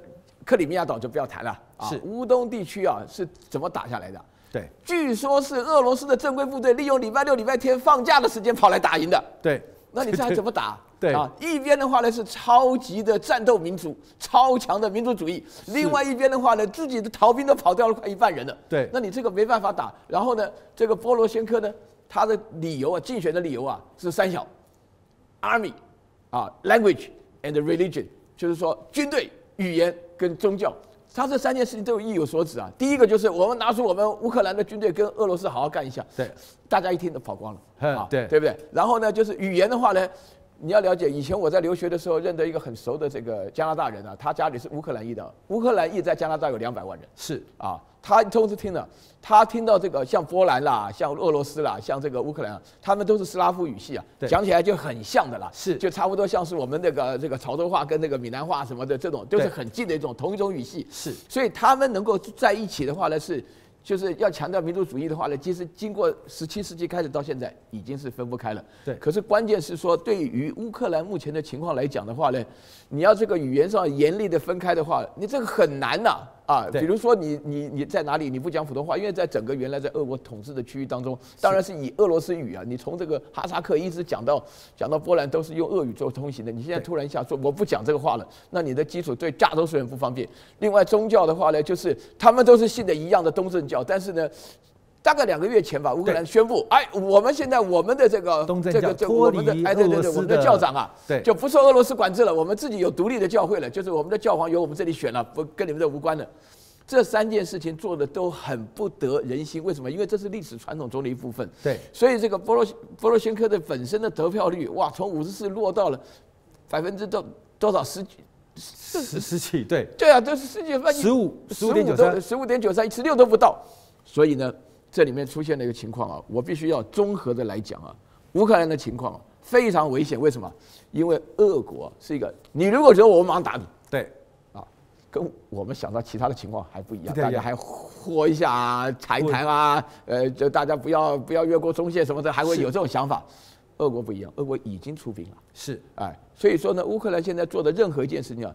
克里米亚岛就不要谈了啊。是乌东地区啊是怎么打下来的？对，据说是俄罗斯的正规部队利用礼拜六、礼拜天放假的时间跑来打赢的。对，那你这还 怎么打？对啊，一边的话呢是超级的战斗民族，超强的民族主义；另外一边的话呢，自己的逃兵都跑掉了快一半人了。对，那你这个没办法打。然后呢，这个波罗先科呢，他的理由啊，竞选的理由啊是三小：army 啊，language and religion，就是说军队、语言跟宗教。他这三件事情都有意有所指啊。第一个就是我们拿出我们乌克兰的军队跟俄罗斯好好干一下。对，大家一听都跑光了。啊，对，对不对？然后呢，就是语言的话呢。你要了解，以前我在留学的时候认得一个很熟的这个加拿大人啊，他家里是乌克兰裔的，乌克兰裔在加拿大有两百万人，是。啊，他都是听了，他听到这个像波兰啦，像俄罗斯啦，像这个乌克兰啊，他们都是斯拉夫语系啊，讲起来就很像的啦，是。就差不多像是我们那个这个潮州话跟那个闽南话什么的这种，都是很近的一种同一种语系，是，所以他们能够在一起的话呢是。就是要强调民族主义的话呢，其实经过十七世纪开始到现在，已经是分不开了。对。可是关键是说，对于乌克兰目前的情况来讲的话呢，你要这个语言上严厉的分开的话，你这个很难呐、啊。啊，比如说你你你在哪里你不讲普通话，因为在整个原来在俄国统治的区域当中，当然是以俄罗斯语啊。你从这个哈萨克一直讲到讲到波兰，都是用俄语做通行的。你现在突然一下说我不讲这个话了，那你的基础对大多数人不方便。另外宗教的话呢，就是他们都是信的一样的东正教，但是呢，大概两个月前吧，乌克兰宣布，哎，我们现在我们的这个这个这个我们的哎对对对，我们的教长啊，对，就不受俄罗斯管制了，我们自己有独立的教会了，就是我们的教皇由我们这里选了，不跟你们这无关的。这三件事情做的都很不得人心，为什么？因为这是历史传统中的一部分。对，所以这个波罗波罗先科的本身的得票率，哇，从五十四落到了百分之多多少十几十十几？对，对啊，都是十几分十五十五点九三，十五点九三，十六都不到。所以呢，这里面出现了一个情况啊，我必须要综合的来讲啊，乌克兰的情况非常危险。为什么？因为俄国是一个，你如果觉得我们马上打你，对。啊跟我们想到其他的情况还不一样，大家还和一下啊，谈一谈啊，呃，就大家不要不要越过中线什么的，还会有这种想法。俄国不一样，俄国已经出兵了，是，哎，所以说呢，乌克兰现在做的任何一件事情啊，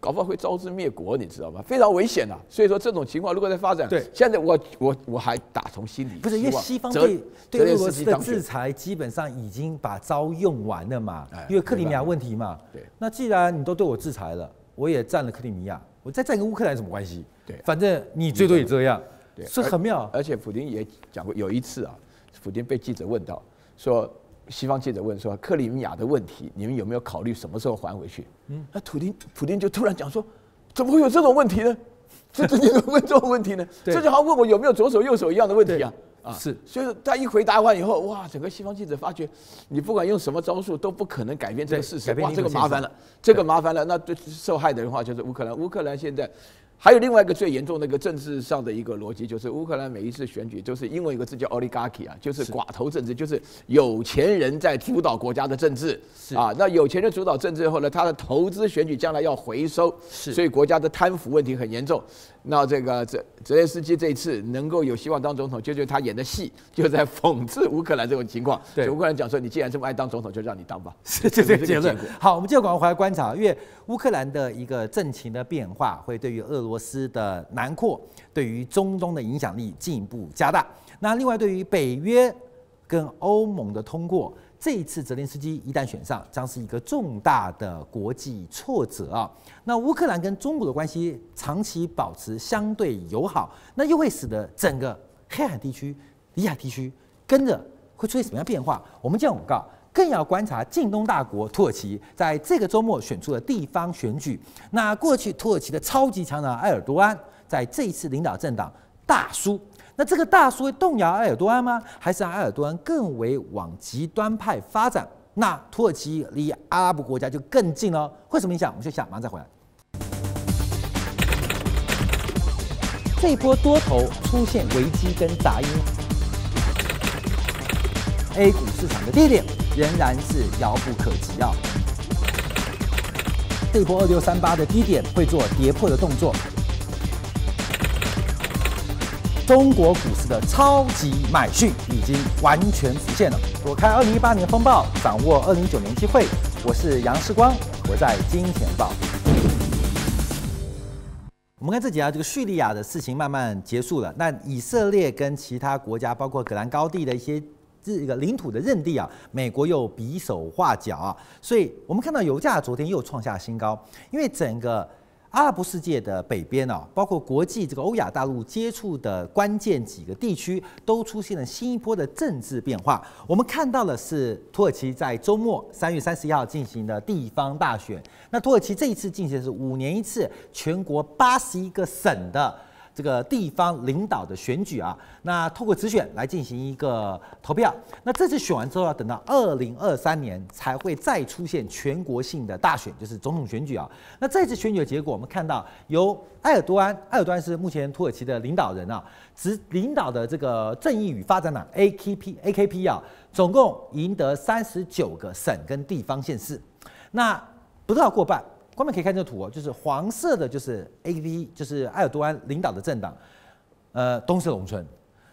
搞不好会招致灭国，你知道吗？非常危险啊。所以说这种情况如果在发展，对，现在我我我还打从心里，不是因为西方对对俄罗斯的制裁基本上已经把招用完了嘛，因为克里米亚问题嘛，对，那既然你都对我制裁了，我也占了克里米亚。我再占跟乌克兰有什么关系？对，反正你最多也这样，对，是很妙。而且普京也讲过，有一次啊，普京被记者问到，说西方记者问说克里米亚的问题，你们有没有考虑什么时候还回去？嗯，那普丁普丁就突然讲说，怎么会有这种问题呢？这这你怎么问这种问题呢？这就好像问我有没有左手右手一样的问题啊。啊，是，所以他一回答完以后，哇，整个西方记者发觉，你不管用什么招数都不可能改变这个事实，哇，这个麻烦了，这个麻烦了，那对受害的人话就是乌克兰，乌克兰现在。还有另外一个最严重的一个政治上的一个逻辑，就是乌克兰每一次选举就是英文一个字叫 oligarchy 啊，就是寡头政治，就是有钱人在主导国家的政治啊。那有钱人主导政治后呢，他的投资选举将来要回收，所以国家的贪腐问题很严重。那这个泽泽连斯基这一次能够有希望当总统，就是他演的戏，就在讽刺乌克兰这种情况。对，乌克兰讲说，你既然这么爱当总统，就让你当吧。是就这个结论。好，我们接着赶快回来观察，因为乌克兰的一个政情的变化，会对于俄罗斯的南扩，对于中东的影响力进一步加大。那另外，对于北约跟欧盟的通过。这一次泽连斯基一旦选上，将是一个重大的国际挫折啊！那乌克兰跟中国的关系长期保持相对友好，那又会使得整个黑海地区、里海地区跟着会出现什么样变化？我们这样广告，更要观察近东大国土耳其在这个周末选出的地方选举。那过去土耳其的超级强人埃尔多安，在这一次领导政党大输。那这个大叔会动摇埃尔多安吗？还是让埃尔多安更为往极端派发展？那土耳其离阿拉伯国家就更近了，会什么影响？我们就想马上再回来。这一波多头出现危机跟杂音，A 股市场的低点仍然是遥不可及啊！这一波二六三八的低点会做跌破的动作。中国股市的超级买讯已经完全浮现了。躲开二零一八年风暴，掌握二零一九年机会。我是杨世光，我在金钱报。我们看这几啊，这个叙利亚的事情慢慢结束了。那以色列跟其他国家，包括戈兰高地的一些这个领土的认地啊，美国又比手画脚啊。所以我们看到油价昨天又创下新高，因为整个。阿拉伯世界的北边啊，包括国际这个欧亚大陆接触的关键几个地区，都出现了新一波的政治变化。我们看到的是土耳其在周末三月三十一号进行的地方大选。那土耳其这一次进行的是五年一次，全国八十一个省的。这个地方领导的选举啊，那透过直选来进行一个投票。那这次选完之后，要等到二零二三年才会再出现全国性的大选，就是总统选举啊。那这次选举的结果，我们看到由埃尔多安，埃尔多安是目前土耳其的领导人啊，执领导的这个正义与发展党 AKP，AKP 啊，总共赢得三十九个省跟地方县市，那不到过半。后面可以看这个图哦，就是黄色的，就是 AKP，就是埃尔多安领导的政党，呃，东色农村。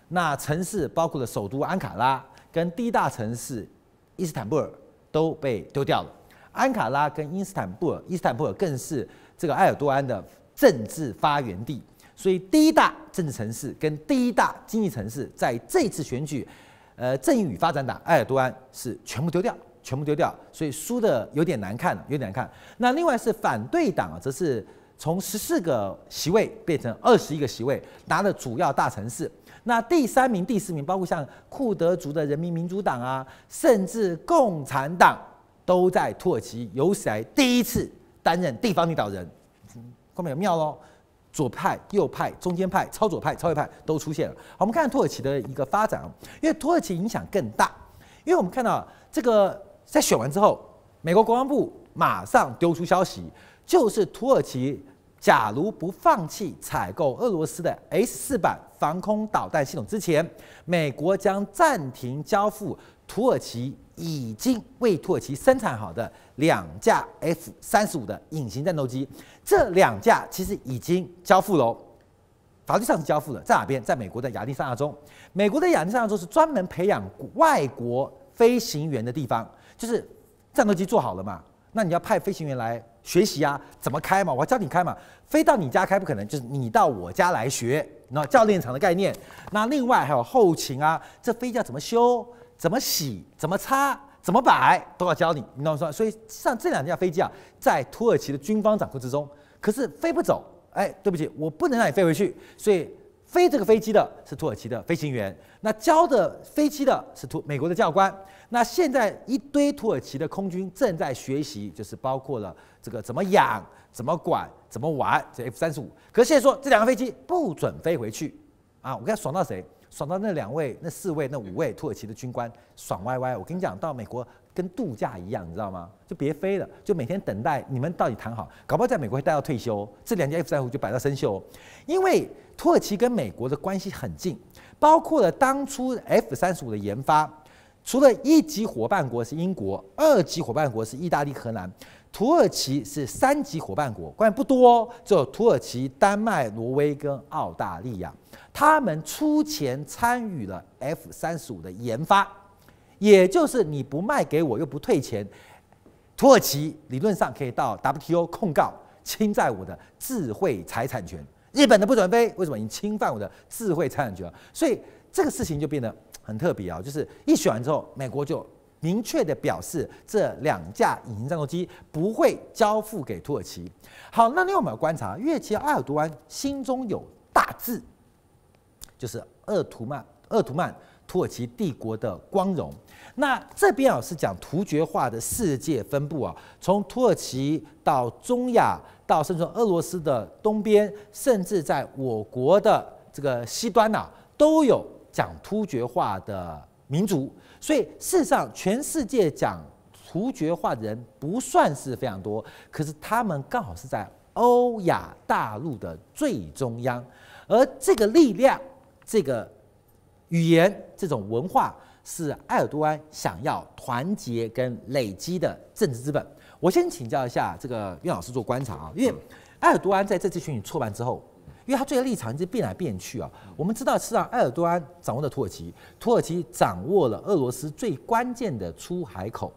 那城市包括了首都安卡拉跟第一大城市伊斯坦布尔都被丢掉了。安卡拉跟伊斯坦布尔，伊斯坦布尔更是这个埃尔多安的政治发源地。所以第一大政治城市跟第一大经济城市在这次选举，呃，正义与发展党埃尔多安是全部丢掉。全部丢掉，所以输的有点难看，有点难看。那另外是反对党啊，则是从十四个席位变成二十一个席位，拿了主要大城市。那第三名、第四名，包括像库德族的人民民主党啊，甚至共产党，都在土耳其有史以来第一次担任地方领导人。后面有妙喽，左派、右派、中间派、超左派、超右派都出现了。好，我们看看土耳其的一个发展，因为土耳其影响更大，因为我们看到这个。在选完之后，美国国防部马上丢出消息，就是土耳其假如不放弃采购俄罗斯的 S 四版防空导弹系统之前，美国将暂停交付土耳其已经为土耳其生产好的两架 F 三十五的隐形战斗机。这两架其实已经交付了，法律上是交付了，在哪边？在美国的亚利桑那州。美国的亚利桑那州是专门培养外国飞行员的地方。就是战斗机做好了嘛，那你要派飞行员来学习啊，怎么开嘛？我教你开嘛，飞到你家开不可能，就是你到我家来学，那教练场的概念。那另外还有后勤啊，这飞机要怎么修、怎么洗、怎么擦、怎么摆，都要教你，你懂我说？所以像这两架飞机啊，在土耳其的军方掌控之中，可是飞不走，哎，对不起，我不能让你飞回去，所以飞这个飞机的是土耳其的飞行员，那教的飞机的是土美国的教官。那现在一堆土耳其的空军正在学习，就是包括了这个怎么养、怎么管、怎么玩这 F 三十五。可是现在说这两个飞机不准飞回去啊！我跟他爽到谁？爽到那两位、那四位、那五位土耳其的军官爽歪歪。我跟你讲，到美国跟度假一样，你知道吗？就别飞了，就每天等待你们到底谈好，搞不好在美国会待到退休。这两架 F 三十五就摆到生锈，因为土耳其跟美国的关系很近，包括了当初 F 三十五的研发。除了一级伙伴国是英国，二级伙伴国是意大利、荷兰，土耳其是三级伙伴国，关键不多哦，只有土耳其、丹麦、挪威跟澳大利亚，他们出钱参与了 F 三十五的研发，也就是你不卖给我又不退钱，土耳其理论上可以到 WTO 控告侵占我的智慧财产权，日本的不准飞，为什么？你侵犯我的智慧财产权，所以这个事情就变得。很特别啊，就是一选完之后，美国就明确的表示这两架隐形战斗机不会交付给土耳其。好，那另外我们要观察，因为其埃尔多安心中有大志，就是鄂图曼鄂图曼土耳其帝国的光荣。那这边啊是讲突厥化的世界分布啊，从土耳其到中亚，到甚至俄罗斯的东边，甚至在我国的这个西端呐、啊，都有。讲突厥话的民族，所以事实上，全世界讲突厥话的人不算是非常多，可是他们刚好是在欧亚大陆的最中央，而这个力量、这个语言、这种文化，是埃尔多安想要团结跟累积的政治资本。我先请教一下这个岳老师做观察啊，因为埃尔多安在这次选举挫败之后，因为他最后立场一直变来变去啊。我们知道，是让埃尔多安掌握了土耳其，土耳其掌握了俄罗斯最关键的出海口。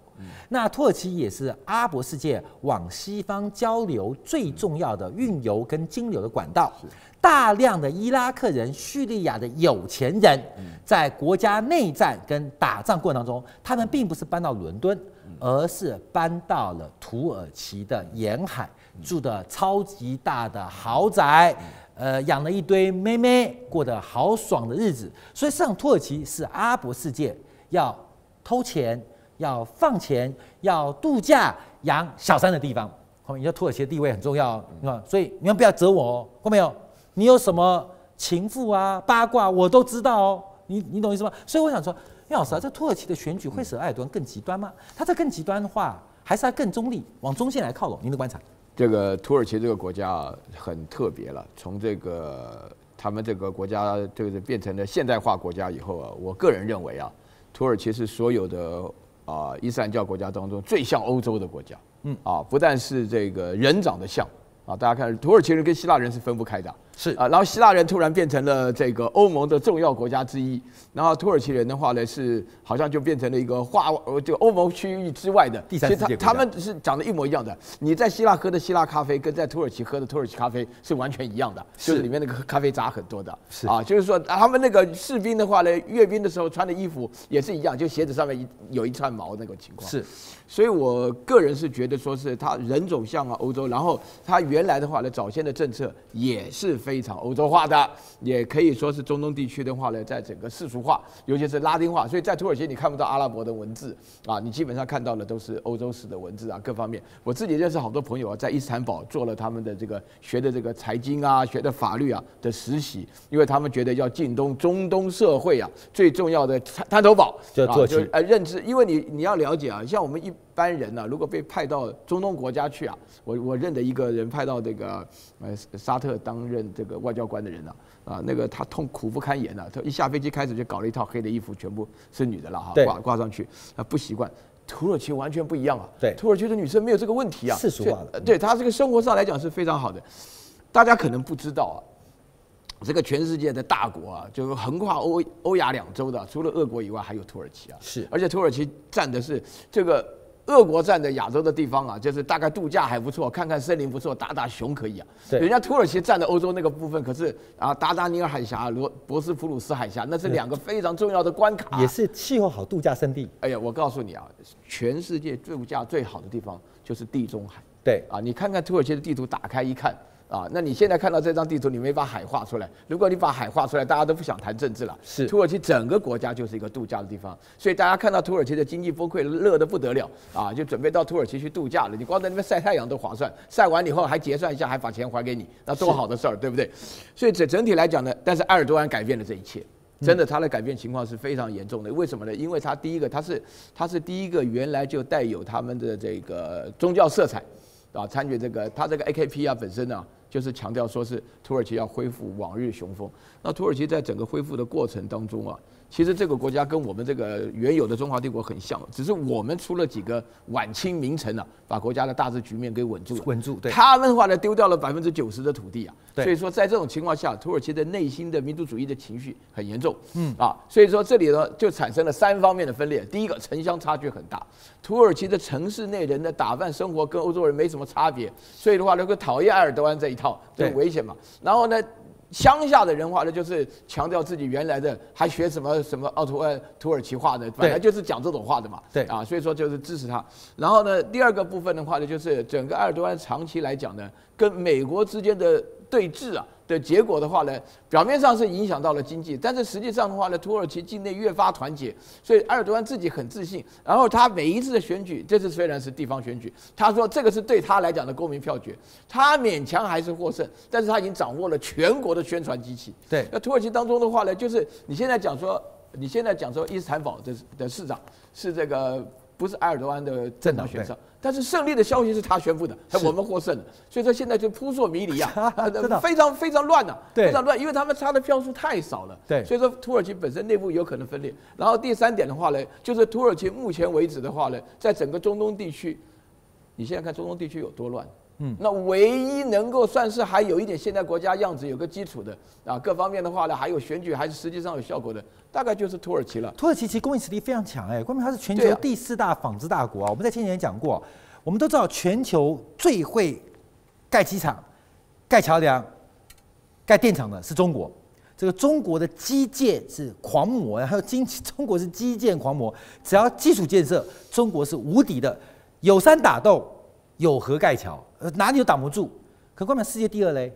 那土耳其也是阿拉伯世界往西方交流最重要的运油跟金流的管道。大量的伊拉克人、叙利亚的有钱人，在国家内战跟打仗过程当中，他们并不是搬到伦敦，而是搬到了土耳其的沿海，住的超级大的豪宅，呃，养了一堆妹妹，过得好爽的日子。所以，上土耳其是阿拉伯世界要偷钱、要放钱、要度假、养小三的地方。后面你说土耳其的地位很重要，你看，所以你们不要惹我哦，过没有？你有什么情妇啊、八卦，我都知道哦。你你懂意思吗？所以我想说，叶老师啊，这土耳其的选举会使埃尔多安更极端吗？他在更极端的话，还是他更中立，往中线来靠拢？您的观察？这个土耳其这个国家啊，很特别了。从这个他们这个国家就是变成了现代化国家以后啊，我个人认为啊，土耳其是所有的啊伊斯兰教国家当中最像欧洲的国家。嗯啊，不但是这个人长得像啊，大家看土耳其人跟希腊人是分不开的。是啊，然后希腊人突然变成了这个欧盟的重要国家之一，然后土耳其人的话呢是好像就变成了一个划就欧盟区域之外的第三世界国家。他们是长得一模一样的。你在希腊喝的希腊咖啡跟在土耳其喝的土耳其咖啡是完全一样的，就是里面那个咖啡渣很多的。是啊，就是说他们那个士兵的话呢，阅兵的时候穿的衣服也是一样，就鞋子上面一有一串毛那个情况。是，所以我个人是觉得说是他人种像啊欧洲，然后他原来的话呢，早先的政策也是。非常欧洲化的，也可以说是中东地区的话呢，在整个世俗化，尤其是拉丁化，所以在土耳其你看不到阿拉伯的文字啊，你基本上看到的都是欧洲式的文字啊，各方面。我自己认识好多朋友啊，在伊斯坦堡做了他们的这个学的这个财经啊，学的法律啊的实习，因为他们觉得要进东中东社会啊，最重要的滩滩头堡就做就呃认知，因为你你要了解啊，像我们一。一般人呢、啊，如果被派到中东国家去啊，我我认得一个人派到这个呃沙特担任这个外交官的人啊，啊那个他痛苦不堪言呐、啊，他一下飞机开始就搞了一套黑的衣服，全部是女的了哈，挂挂上去，他不习惯。土耳其完全不一样啊，对，土耳其的女生没有这个问题啊，世俗化的，对他这个生活上来讲是非常好的。大家可能不知道啊，这个全世界的大国啊，就是横跨欧欧亚两洲的，除了俄国以外，还有土耳其啊，是，而且土耳其占的是这个。俄国占的亚洲的地方啊，就是大概度假还不错，看看森林不错，打打熊可以啊。对，人家土耳其占的欧洲那个部分，可是啊，达达尼尔海峡、罗博斯普鲁斯海峡，那是两个非常重要的关卡，也是气候好、度假胜地。哎呀，我告诉你啊，全世界度假最好的地方就是地中海。对啊，你看看土耳其的地图，打开一看。啊，那你现在看到这张地图，你没把海画出来。如果你把海画出来，大家都不想谈政治了。是，土耳其整个国家就是一个度假的地方，所以大家看到土耳其的经济崩溃，乐得不得了啊，就准备到土耳其去度假了。你光在那边晒太阳都划算，晒完以后还结算一下，还把钱还给你，那多好的事儿，对不对？所以整整体来讲呢，但是埃尔多安改变了这一切，真的他的改变情况是非常严重的。为什么呢？因为他第一个，他是他是第一个原来就带有他们的这个宗教色彩啊，参与这个他这个 AKP 啊本身呢。就是强调说是土耳其要恢复往日雄风。那土耳其在整个恢复的过程当中啊，其实这个国家跟我们这个原有的中华帝国很像，只是我们出了几个晚清名臣啊，把国家的大致局面给稳住了。稳住，对。他们的话呢，丢掉了百分之九十的土地啊。对。所以说，在这种情况下，土耳其的内心的民族主义的情绪很严重。嗯。啊，所以说这里呢就产生了三方面的分裂。第一个，城乡差距很大，土耳其的城市内人的打扮生活跟欧洲人没什么差别，所以的话，能够讨厌埃尔多安这一套，很危险嘛。然后呢？乡下的人话呢，就是强调自己原来的，还学什么什么奥图呃土耳其话的，本来就是讲这种话的嘛。对啊，所以说就是支持他。然后呢，第二个部分的话呢，就是整个埃尔多安长期来讲呢，跟美国之间的对峙啊。的结果的话呢，表面上是影响到了经济，但是实际上的话呢，土耳其境内越发团结，所以埃尔多安自己很自信。然后他每一次的选举，这次虽然是地方选举，他说这个是对他来讲的公民票决，他勉强还是获胜，但是他已经掌握了全国的宣传机器。对，那土耳其当中的话呢，就是你现在讲说，你现在讲说伊斯坦堡的的市长是这个。不是埃尔多安的政党选上，但是胜利的消息是他宣布的，我们获胜了，所以说现在就扑朔迷离啊，非常非常乱呐，非常乱，因为他们差的票数太少了，对，所以说土耳其本身内部有可能分裂。然后第三点的话呢，就是土耳其目前为止的话呢，在整个中东地区，你现在看中东地区有多乱，嗯，那唯一能够算是还有一点现代国家样子，有个基础的啊，各方面的话呢，还有选举，还是实际上有效果的，大概就是土耳其了。土耳其其实工业实力非常强哎，关键它是全球第四大纺织大国啊。我们在前几年讲过，我们都知道全球最会盖机场、盖桥梁、盖电厂的是中国。这个中国的基建是狂魔，还有经济，中国是基建狂魔，只要基础建设，中国是无敌的，有山打洞。有河盖桥，呃，哪里都挡不住。可关键世界第二嘞？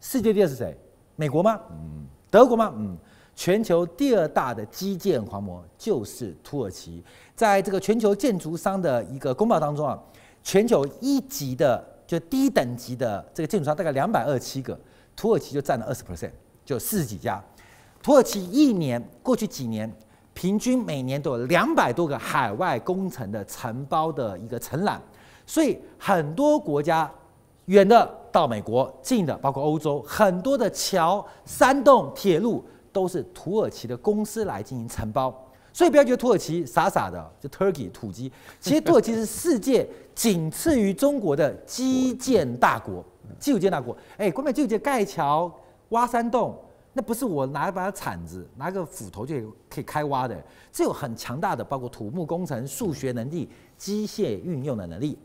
世界第二是谁？美国吗？嗯。德国吗？嗯。全球第二大的基建狂魔就是土耳其。在这个全球建筑商的一个公报当中啊，全球一级的就低等级的这个建筑商大概两百二十七个，土耳其就占了二十 percent，就四十几家。土耳其一年过去几年，平均每年都有两百多个海外工程的承包的一个承揽。所以很多国家，远的到美国，近的包括欧洲，很多的桥、山洞、铁路都是土耳其的公司来进行承包。所以不要觉得土耳其傻傻的，就 Turkey 土鸡，其实土耳其是世界仅次于中国的基建大国，基础建大国。哎，关键基础建盖桥、挖山洞，那不是我拿一把铲子、拿个斧头就可以开挖的，这有很强大的包括土木工程、数学能力、机械运用的能力。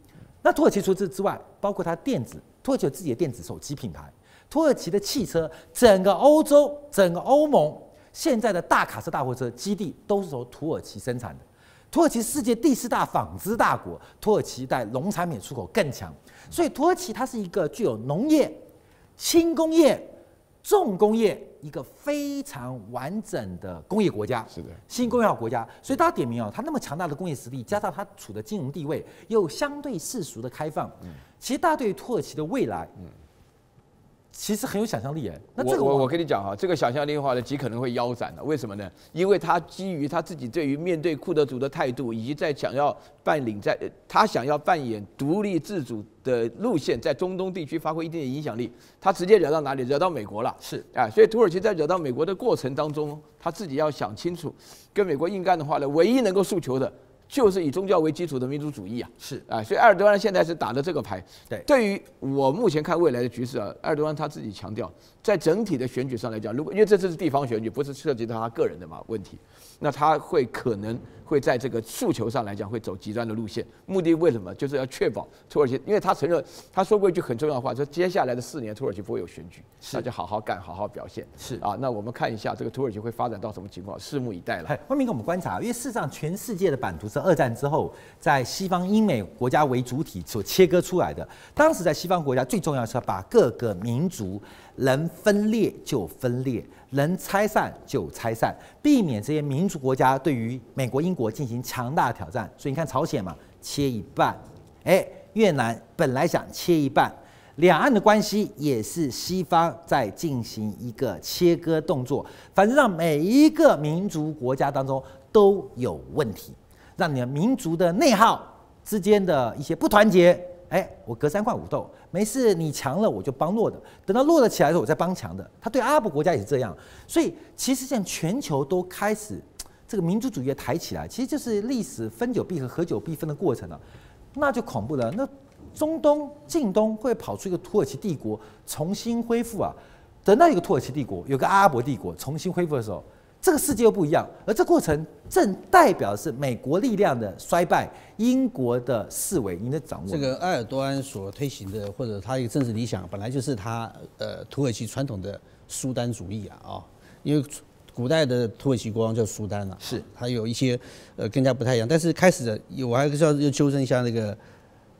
那土耳其除此之外，包括它电子，土耳其有自己的电子手机品牌。土耳其的汽车，整个欧洲、整个欧盟现在的大卡车、大货车基地都是从土耳其生产的。土耳其世界第四大纺织大国，土耳其在农产品出口更强，所以土耳其它是一个具有农业、轻工业、重工业。一个非常完整的工业国家，是的，新工业化国家，所以大家点名哦，它那么强大的工业实力，加上它处的金融地位又相对世俗的开放，嗯，其实大家对于土耳其的未来，嗯。其实很有想象力哎，那这个我我我跟你讲哈，这个想象力的话呢，极可能会腰斩的。为什么呢？因为他基于他自己对于面对库德族的态度，以及在想要扮领在他想要扮演独立自主的路线，在中东地区发挥一定的影响力，他直接惹到哪里？惹到美国了。是啊，所以土耳其在惹到美国的过程当中，他自己要想清楚，跟美国硬干的话呢，唯一能够诉求的。就是以宗教为基础的民族主义啊，是啊，所以埃尔多安现在是打的这个牌。对，对于我目前看未来的局势啊，埃尔多安他自己强调，在整体的选举上来讲，如果因为这次是地方选举，不是涉及到他个人的嘛问题，那他会可能。会在这个诉求上来讲会走极端的路线，目的为什么？就是要确保土耳其，因为他承认他说过一句很重要的话，说接下来的四年土耳其不会有选举，那就好好干，好好表现。是啊，那我们看一下这个土耳其会发展到什么情况，拭目以待了。外面给我们观察，因为事实上全世界的版图是二战之后在西方英美国家为主体所切割出来的。当时在西方国家最重要是要把各个民族能分裂就分裂。能拆散就拆散，避免这些民族国家对于美国、英国进行强大挑战。所以你看朝鲜嘛，切一半；诶，越南本来想切一半，两岸的关系也是西方在进行一个切割动作。反正让每一个民族国家当中都有问题，让你的民族的内耗之间的一些不团结。哎，我隔三块五斗，没事，你强了我就帮弱的，等到弱了起来的时候，我再帮强的。他对阿拉伯国家也是这样，所以其实现在全球都开始这个民族主义抬起来，其实就是历史分久必合，合久必分的过程了，那就恐怖了。那中东、近东会跑出一个土耳其帝国重新恢复啊？等到一个土耳其帝国，有个阿拉伯帝国重新恢复的时候。这个世界又不一样，而这过程正代表是美国力量的衰败，英国的思维，您的掌握。这个埃尔多安所推行的，或者他一个政治理想，本来就是他呃土耳其传统的苏丹主义啊啊、哦，因为古代的土耳其国王叫苏丹啊，是，还有一些呃更加不太一样。但是开始的，我还是要要纠正一下那个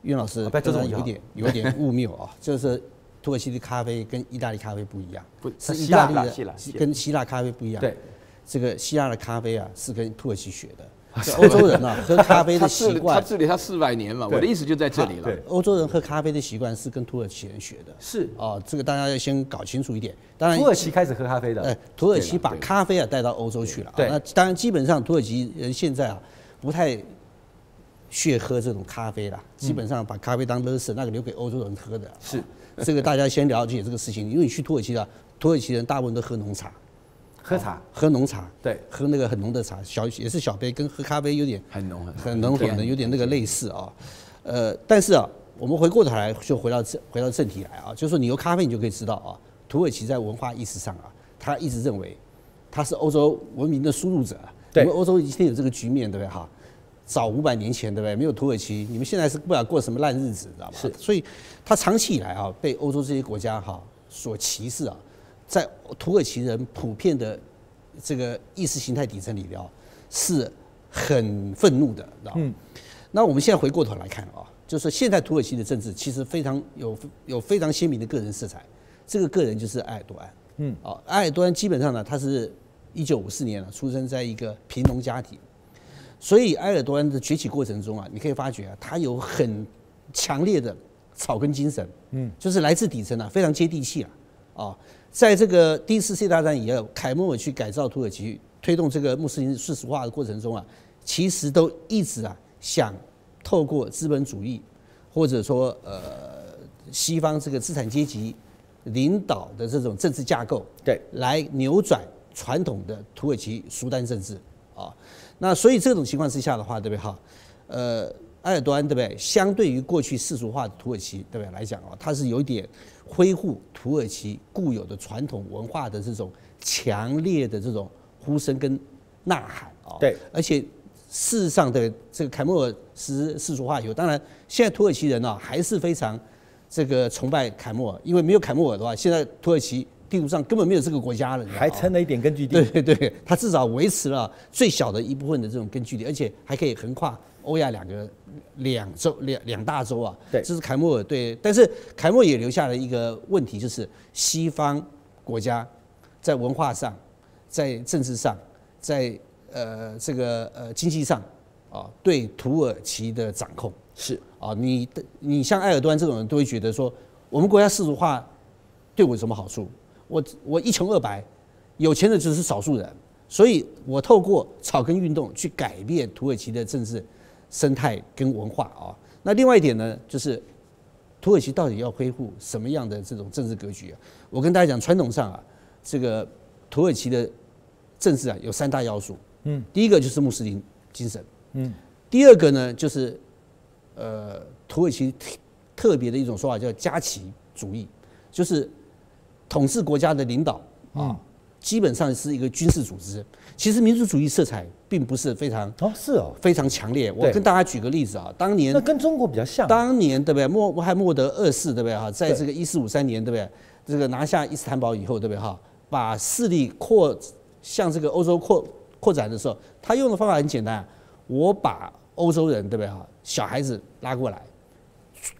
岳老师，有一点有一点误谬啊，就是土耳其的咖啡跟意大利咖啡不一样，不是意大利的跟希腊咖啡不一样，对。这个希腊的咖啡啊，是跟土耳其学的。欧洲人啊，喝咖啡的习惯，他治理他四百年嘛，我的意思就在这里了。欧洲人喝咖啡的习惯是跟土耳其人学的。是啊，这个大家要先搞清楚一点。当然，土耳其开始喝咖啡的。哎，土耳其把咖啡啊带到欧洲去了。对，那当然，基本上土耳其人现在啊，不太屑喝这种咖啡了。基本上把咖啡当乐事，那个留给欧洲人喝的。是，这个大家先了解这个事情，因为你去土耳其啊，土耳其人大部分都喝浓茶。喝茶，喝浓茶，对，喝那个很浓的茶，小也是小杯，跟喝咖啡有点很浓很很浓很浓，有点那个类似啊。呃，但是啊，我们回过头来就回到正回到正题来啊，就是说你有咖啡你就可以知道啊，土耳其在文化意识上啊，他一直认为他是欧洲文明的输入者。对，因为欧洲今天有这个局面，对不对哈？早五百年前，对不对？没有土耳其，你们现在是不知道过什么烂日子，知道吧？是，所以他长期以来啊，被欧洲这些国家哈所歧视啊，在土耳其人普遍的这个意识形态底层里边是很愤怒的，知道吗？嗯。那我们现在回过头来看啊，就是现在土耳其的政治其实非常有有非常鲜明的个人色彩，这个个人就是埃尔多安。嗯。啊，埃尔多安基本上呢，他是一九五四年了，出生在一个贫农家庭。所以埃尔多安的崛起过程中啊，你可以发觉啊，他有很强烈的草根精神，嗯，就是来自底层啊，非常接地气啊，啊，在这个第一次世界大战以后，凯末尔去改造土耳其，推动这个穆斯林世俗化的过程中啊，其实都一直啊想透过资本主义，或者说呃西方这个资产阶级领导的这种政治架构，对，来扭转传统的土耳其苏丹政治啊。那所以这种情况之下的话，对不对哈？呃，埃尔多安对不对？相对于过去世俗化的土耳其对不对来讲啊，它是有一点恢复土耳其固有的传统文化的这种强烈的这种呼声跟呐喊啊。对，而且事实上的这个凯末尔是世俗化以后，当然现在土耳其人呢还是非常这个崇拜凯末尔，因为没有凯末尔的话，现在土耳其。地图上根本没有这个国家了，还撑了一点根据地。对对对，它至少维持了最小的一部分的这种根据地，而且还可以横跨欧亚两个两洲两两大洲啊。对，这是凯末尔对，但是凯末尔也留下了一个问题，就是西方国家在文化上、在政治上、在呃这个呃经济上啊，对土耳其的掌控是啊，你的你像埃尔多安这种人都会觉得说，我们国家世俗化对我有什么好处？我我一穷二白，有钱的只是少数人，所以我透过草根运动去改变土耳其的政治生态跟文化啊。那另外一点呢，就是土耳其到底要恢复什么样的这种政治格局啊？我跟大家讲，传统上啊，这个土耳其的政治啊有三大要素，嗯，第一个就是穆斯林精神，嗯，第二个呢就是呃土耳其特别的一种说法叫加齐主义，就是。统治国家的领导啊，基本上是一个军事组织。其实民族主义色彩并不是非常哦，是哦，非常强烈。我跟大家举个例子啊，当年那跟中国比较像。当年对不对？穆罕默德二世对不对哈？在这个一四五三年对不对？这个拿下伊斯坦堡以后对不对哈？把势力扩向这个欧洲扩扩展的时候，他用的方法很简单，我把欧洲人对不对哈？小孩子拉过来，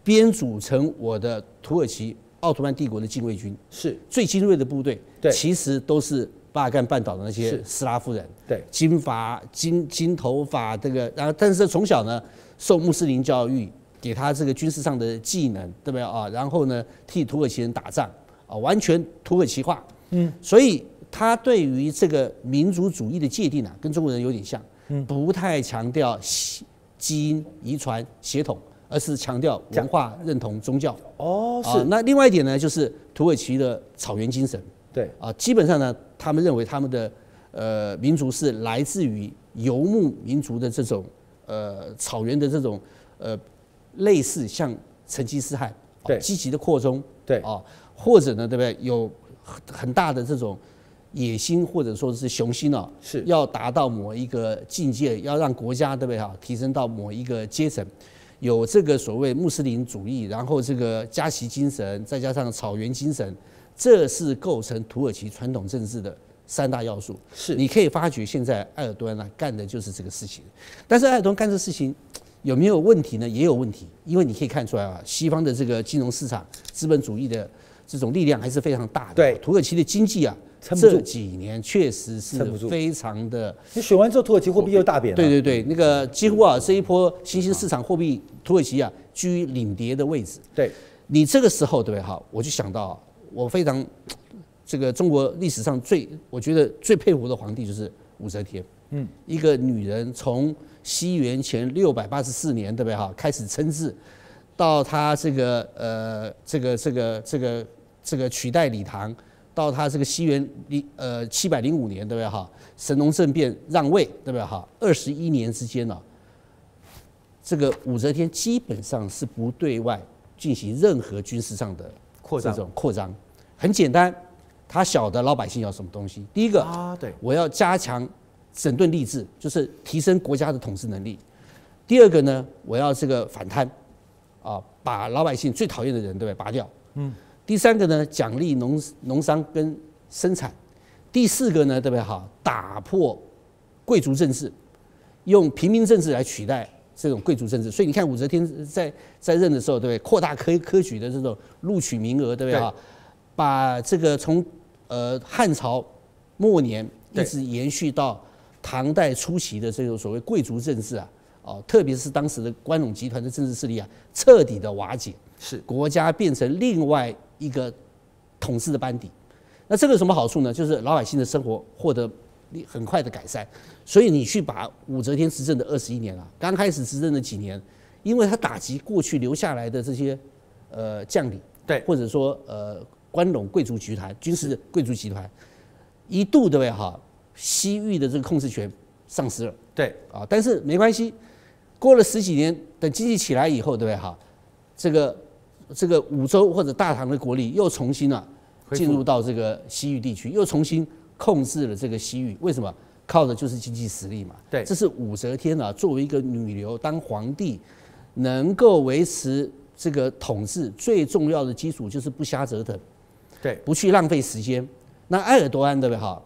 编组成我的土耳其。奥图曼帝国的禁卫军是最精锐的部队，对，其实都是巴尔干半岛的那些斯拉夫人，对，金发、金金头发，这个，然后但是从小呢受穆斯林教育，给他这个军事上的技能，对不对？啊？然后呢替土耳其人打仗啊，完全土耳其化，嗯，所以他对于这个民族主义的界定啊，跟中国人有点像，嗯，不太强调基因遗传血统。而是强调文化认同宗教。哦，是。那另外一点呢，就是土耳其的草原精神。对。啊，基本上呢，他们认为他们的呃民族是来自于游牧民族的这种呃草原的这种呃类似像成吉思汗对。积极的扩充。对。啊，或者呢对不对有很大的这种野心或者说是雄心啊，是。要达到某一个境界，要让国家对不对啊提升到某一个阶层。有这个所谓穆斯林主义，然后这个加齐精神，再加上草原精神，这是构成土耳其传统政治的三大要素。是，你可以发觉现在埃尔多安呢干的就是这个事情。但是埃尔多安干这事情有没有问题呢？也有问题，因为你可以看出来啊，西方的这个金融市场、资本主义的这种力量还是非常大的。对，土耳其的经济啊。这几年确实是非常的。你选完之后，土耳其货币又大贬了。对对对，那个几乎啊，这一波新兴市场货币，土耳其啊居领跌的位置。对，你这个时候对不对？哈，我就想到，我非常这个中国历史上最我觉得最佩服的皇帝就是武则天。嗯，一个女人从西元前六百八十四年对不对？哈，开始称制，到她这个呃这个这个这个这个取代李唐。到他这个西元零呃七百零五年，对不对哈？神农政变让位，对不对哈？二十一年之间呢，这个武则天基本上是不对外进行任何军事上的扩张这种扩张，很简单，他晓得老百姓要什么东西。第一个啊，对，我要加强整顿吏治，就是提升国家的统治能力。第二个呢，我要这个反贪，啊，把老百姓最讨厌的人对不对拔掉。嗯。第三个呢，奖励农农商跟生产。第四个呢，对不对？哈，打破贵族政治，用平民政治来取代这种贵族政治。所以你看武则天在在任的时候，对不对？扩大科科举的这种录取名额，对不对？哈，把这个从呃汉朝末年一直延续到唐代初期的这种所谓贵族政治啊。哦，特别是当时的关陇集团的政治势力啊，彻底的瓦解，是国家变成另外一个统治的班底。那这个有什么好处呢？就是老百姓的生活获得很快的改善。所以你去把武则天执政的二十一年啊，刚开始执政的几年，因为他打击过去留下来的这些呃将领，对，或者说呃关陇贵族集团、军事贵族集团，一度对不对哈？西域的这个控制权丧失了，对啊，但是没关系。过了十几年，等经济起来以后，对不对？哈，这个这个五周或者大唐的国力又重新啊进入到这个西域地区，又重新控制了这个西域。为什么？靠的就是经济实力嘛。对，这是武则天啊，作为一个女流当皇帝，能够维持这个统治最重要的基础就是不瞎折腾，对，不去浪费时间。那埃尔多安对不对？哈，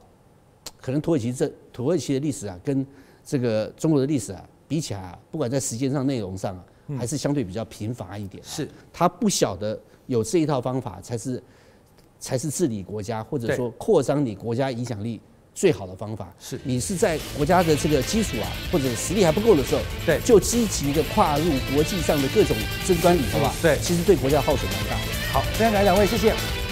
可能土耳其这土耳其的历史啊，跟这个中国的历史啊。比起来啊，不管在时间上、内容上啊，还是相对比较贫乏一点。是，他不晓得有这一套方法才是才是治理国家或者说扩张你国家影响力最好的方法。是，你是在国家的这个基础啊或者实力还不够的时候，对，就积极的跨入国际上的各种争端里头啊，对，其实对国家耗损蛮大的。好，非常感谢两位，谢谢。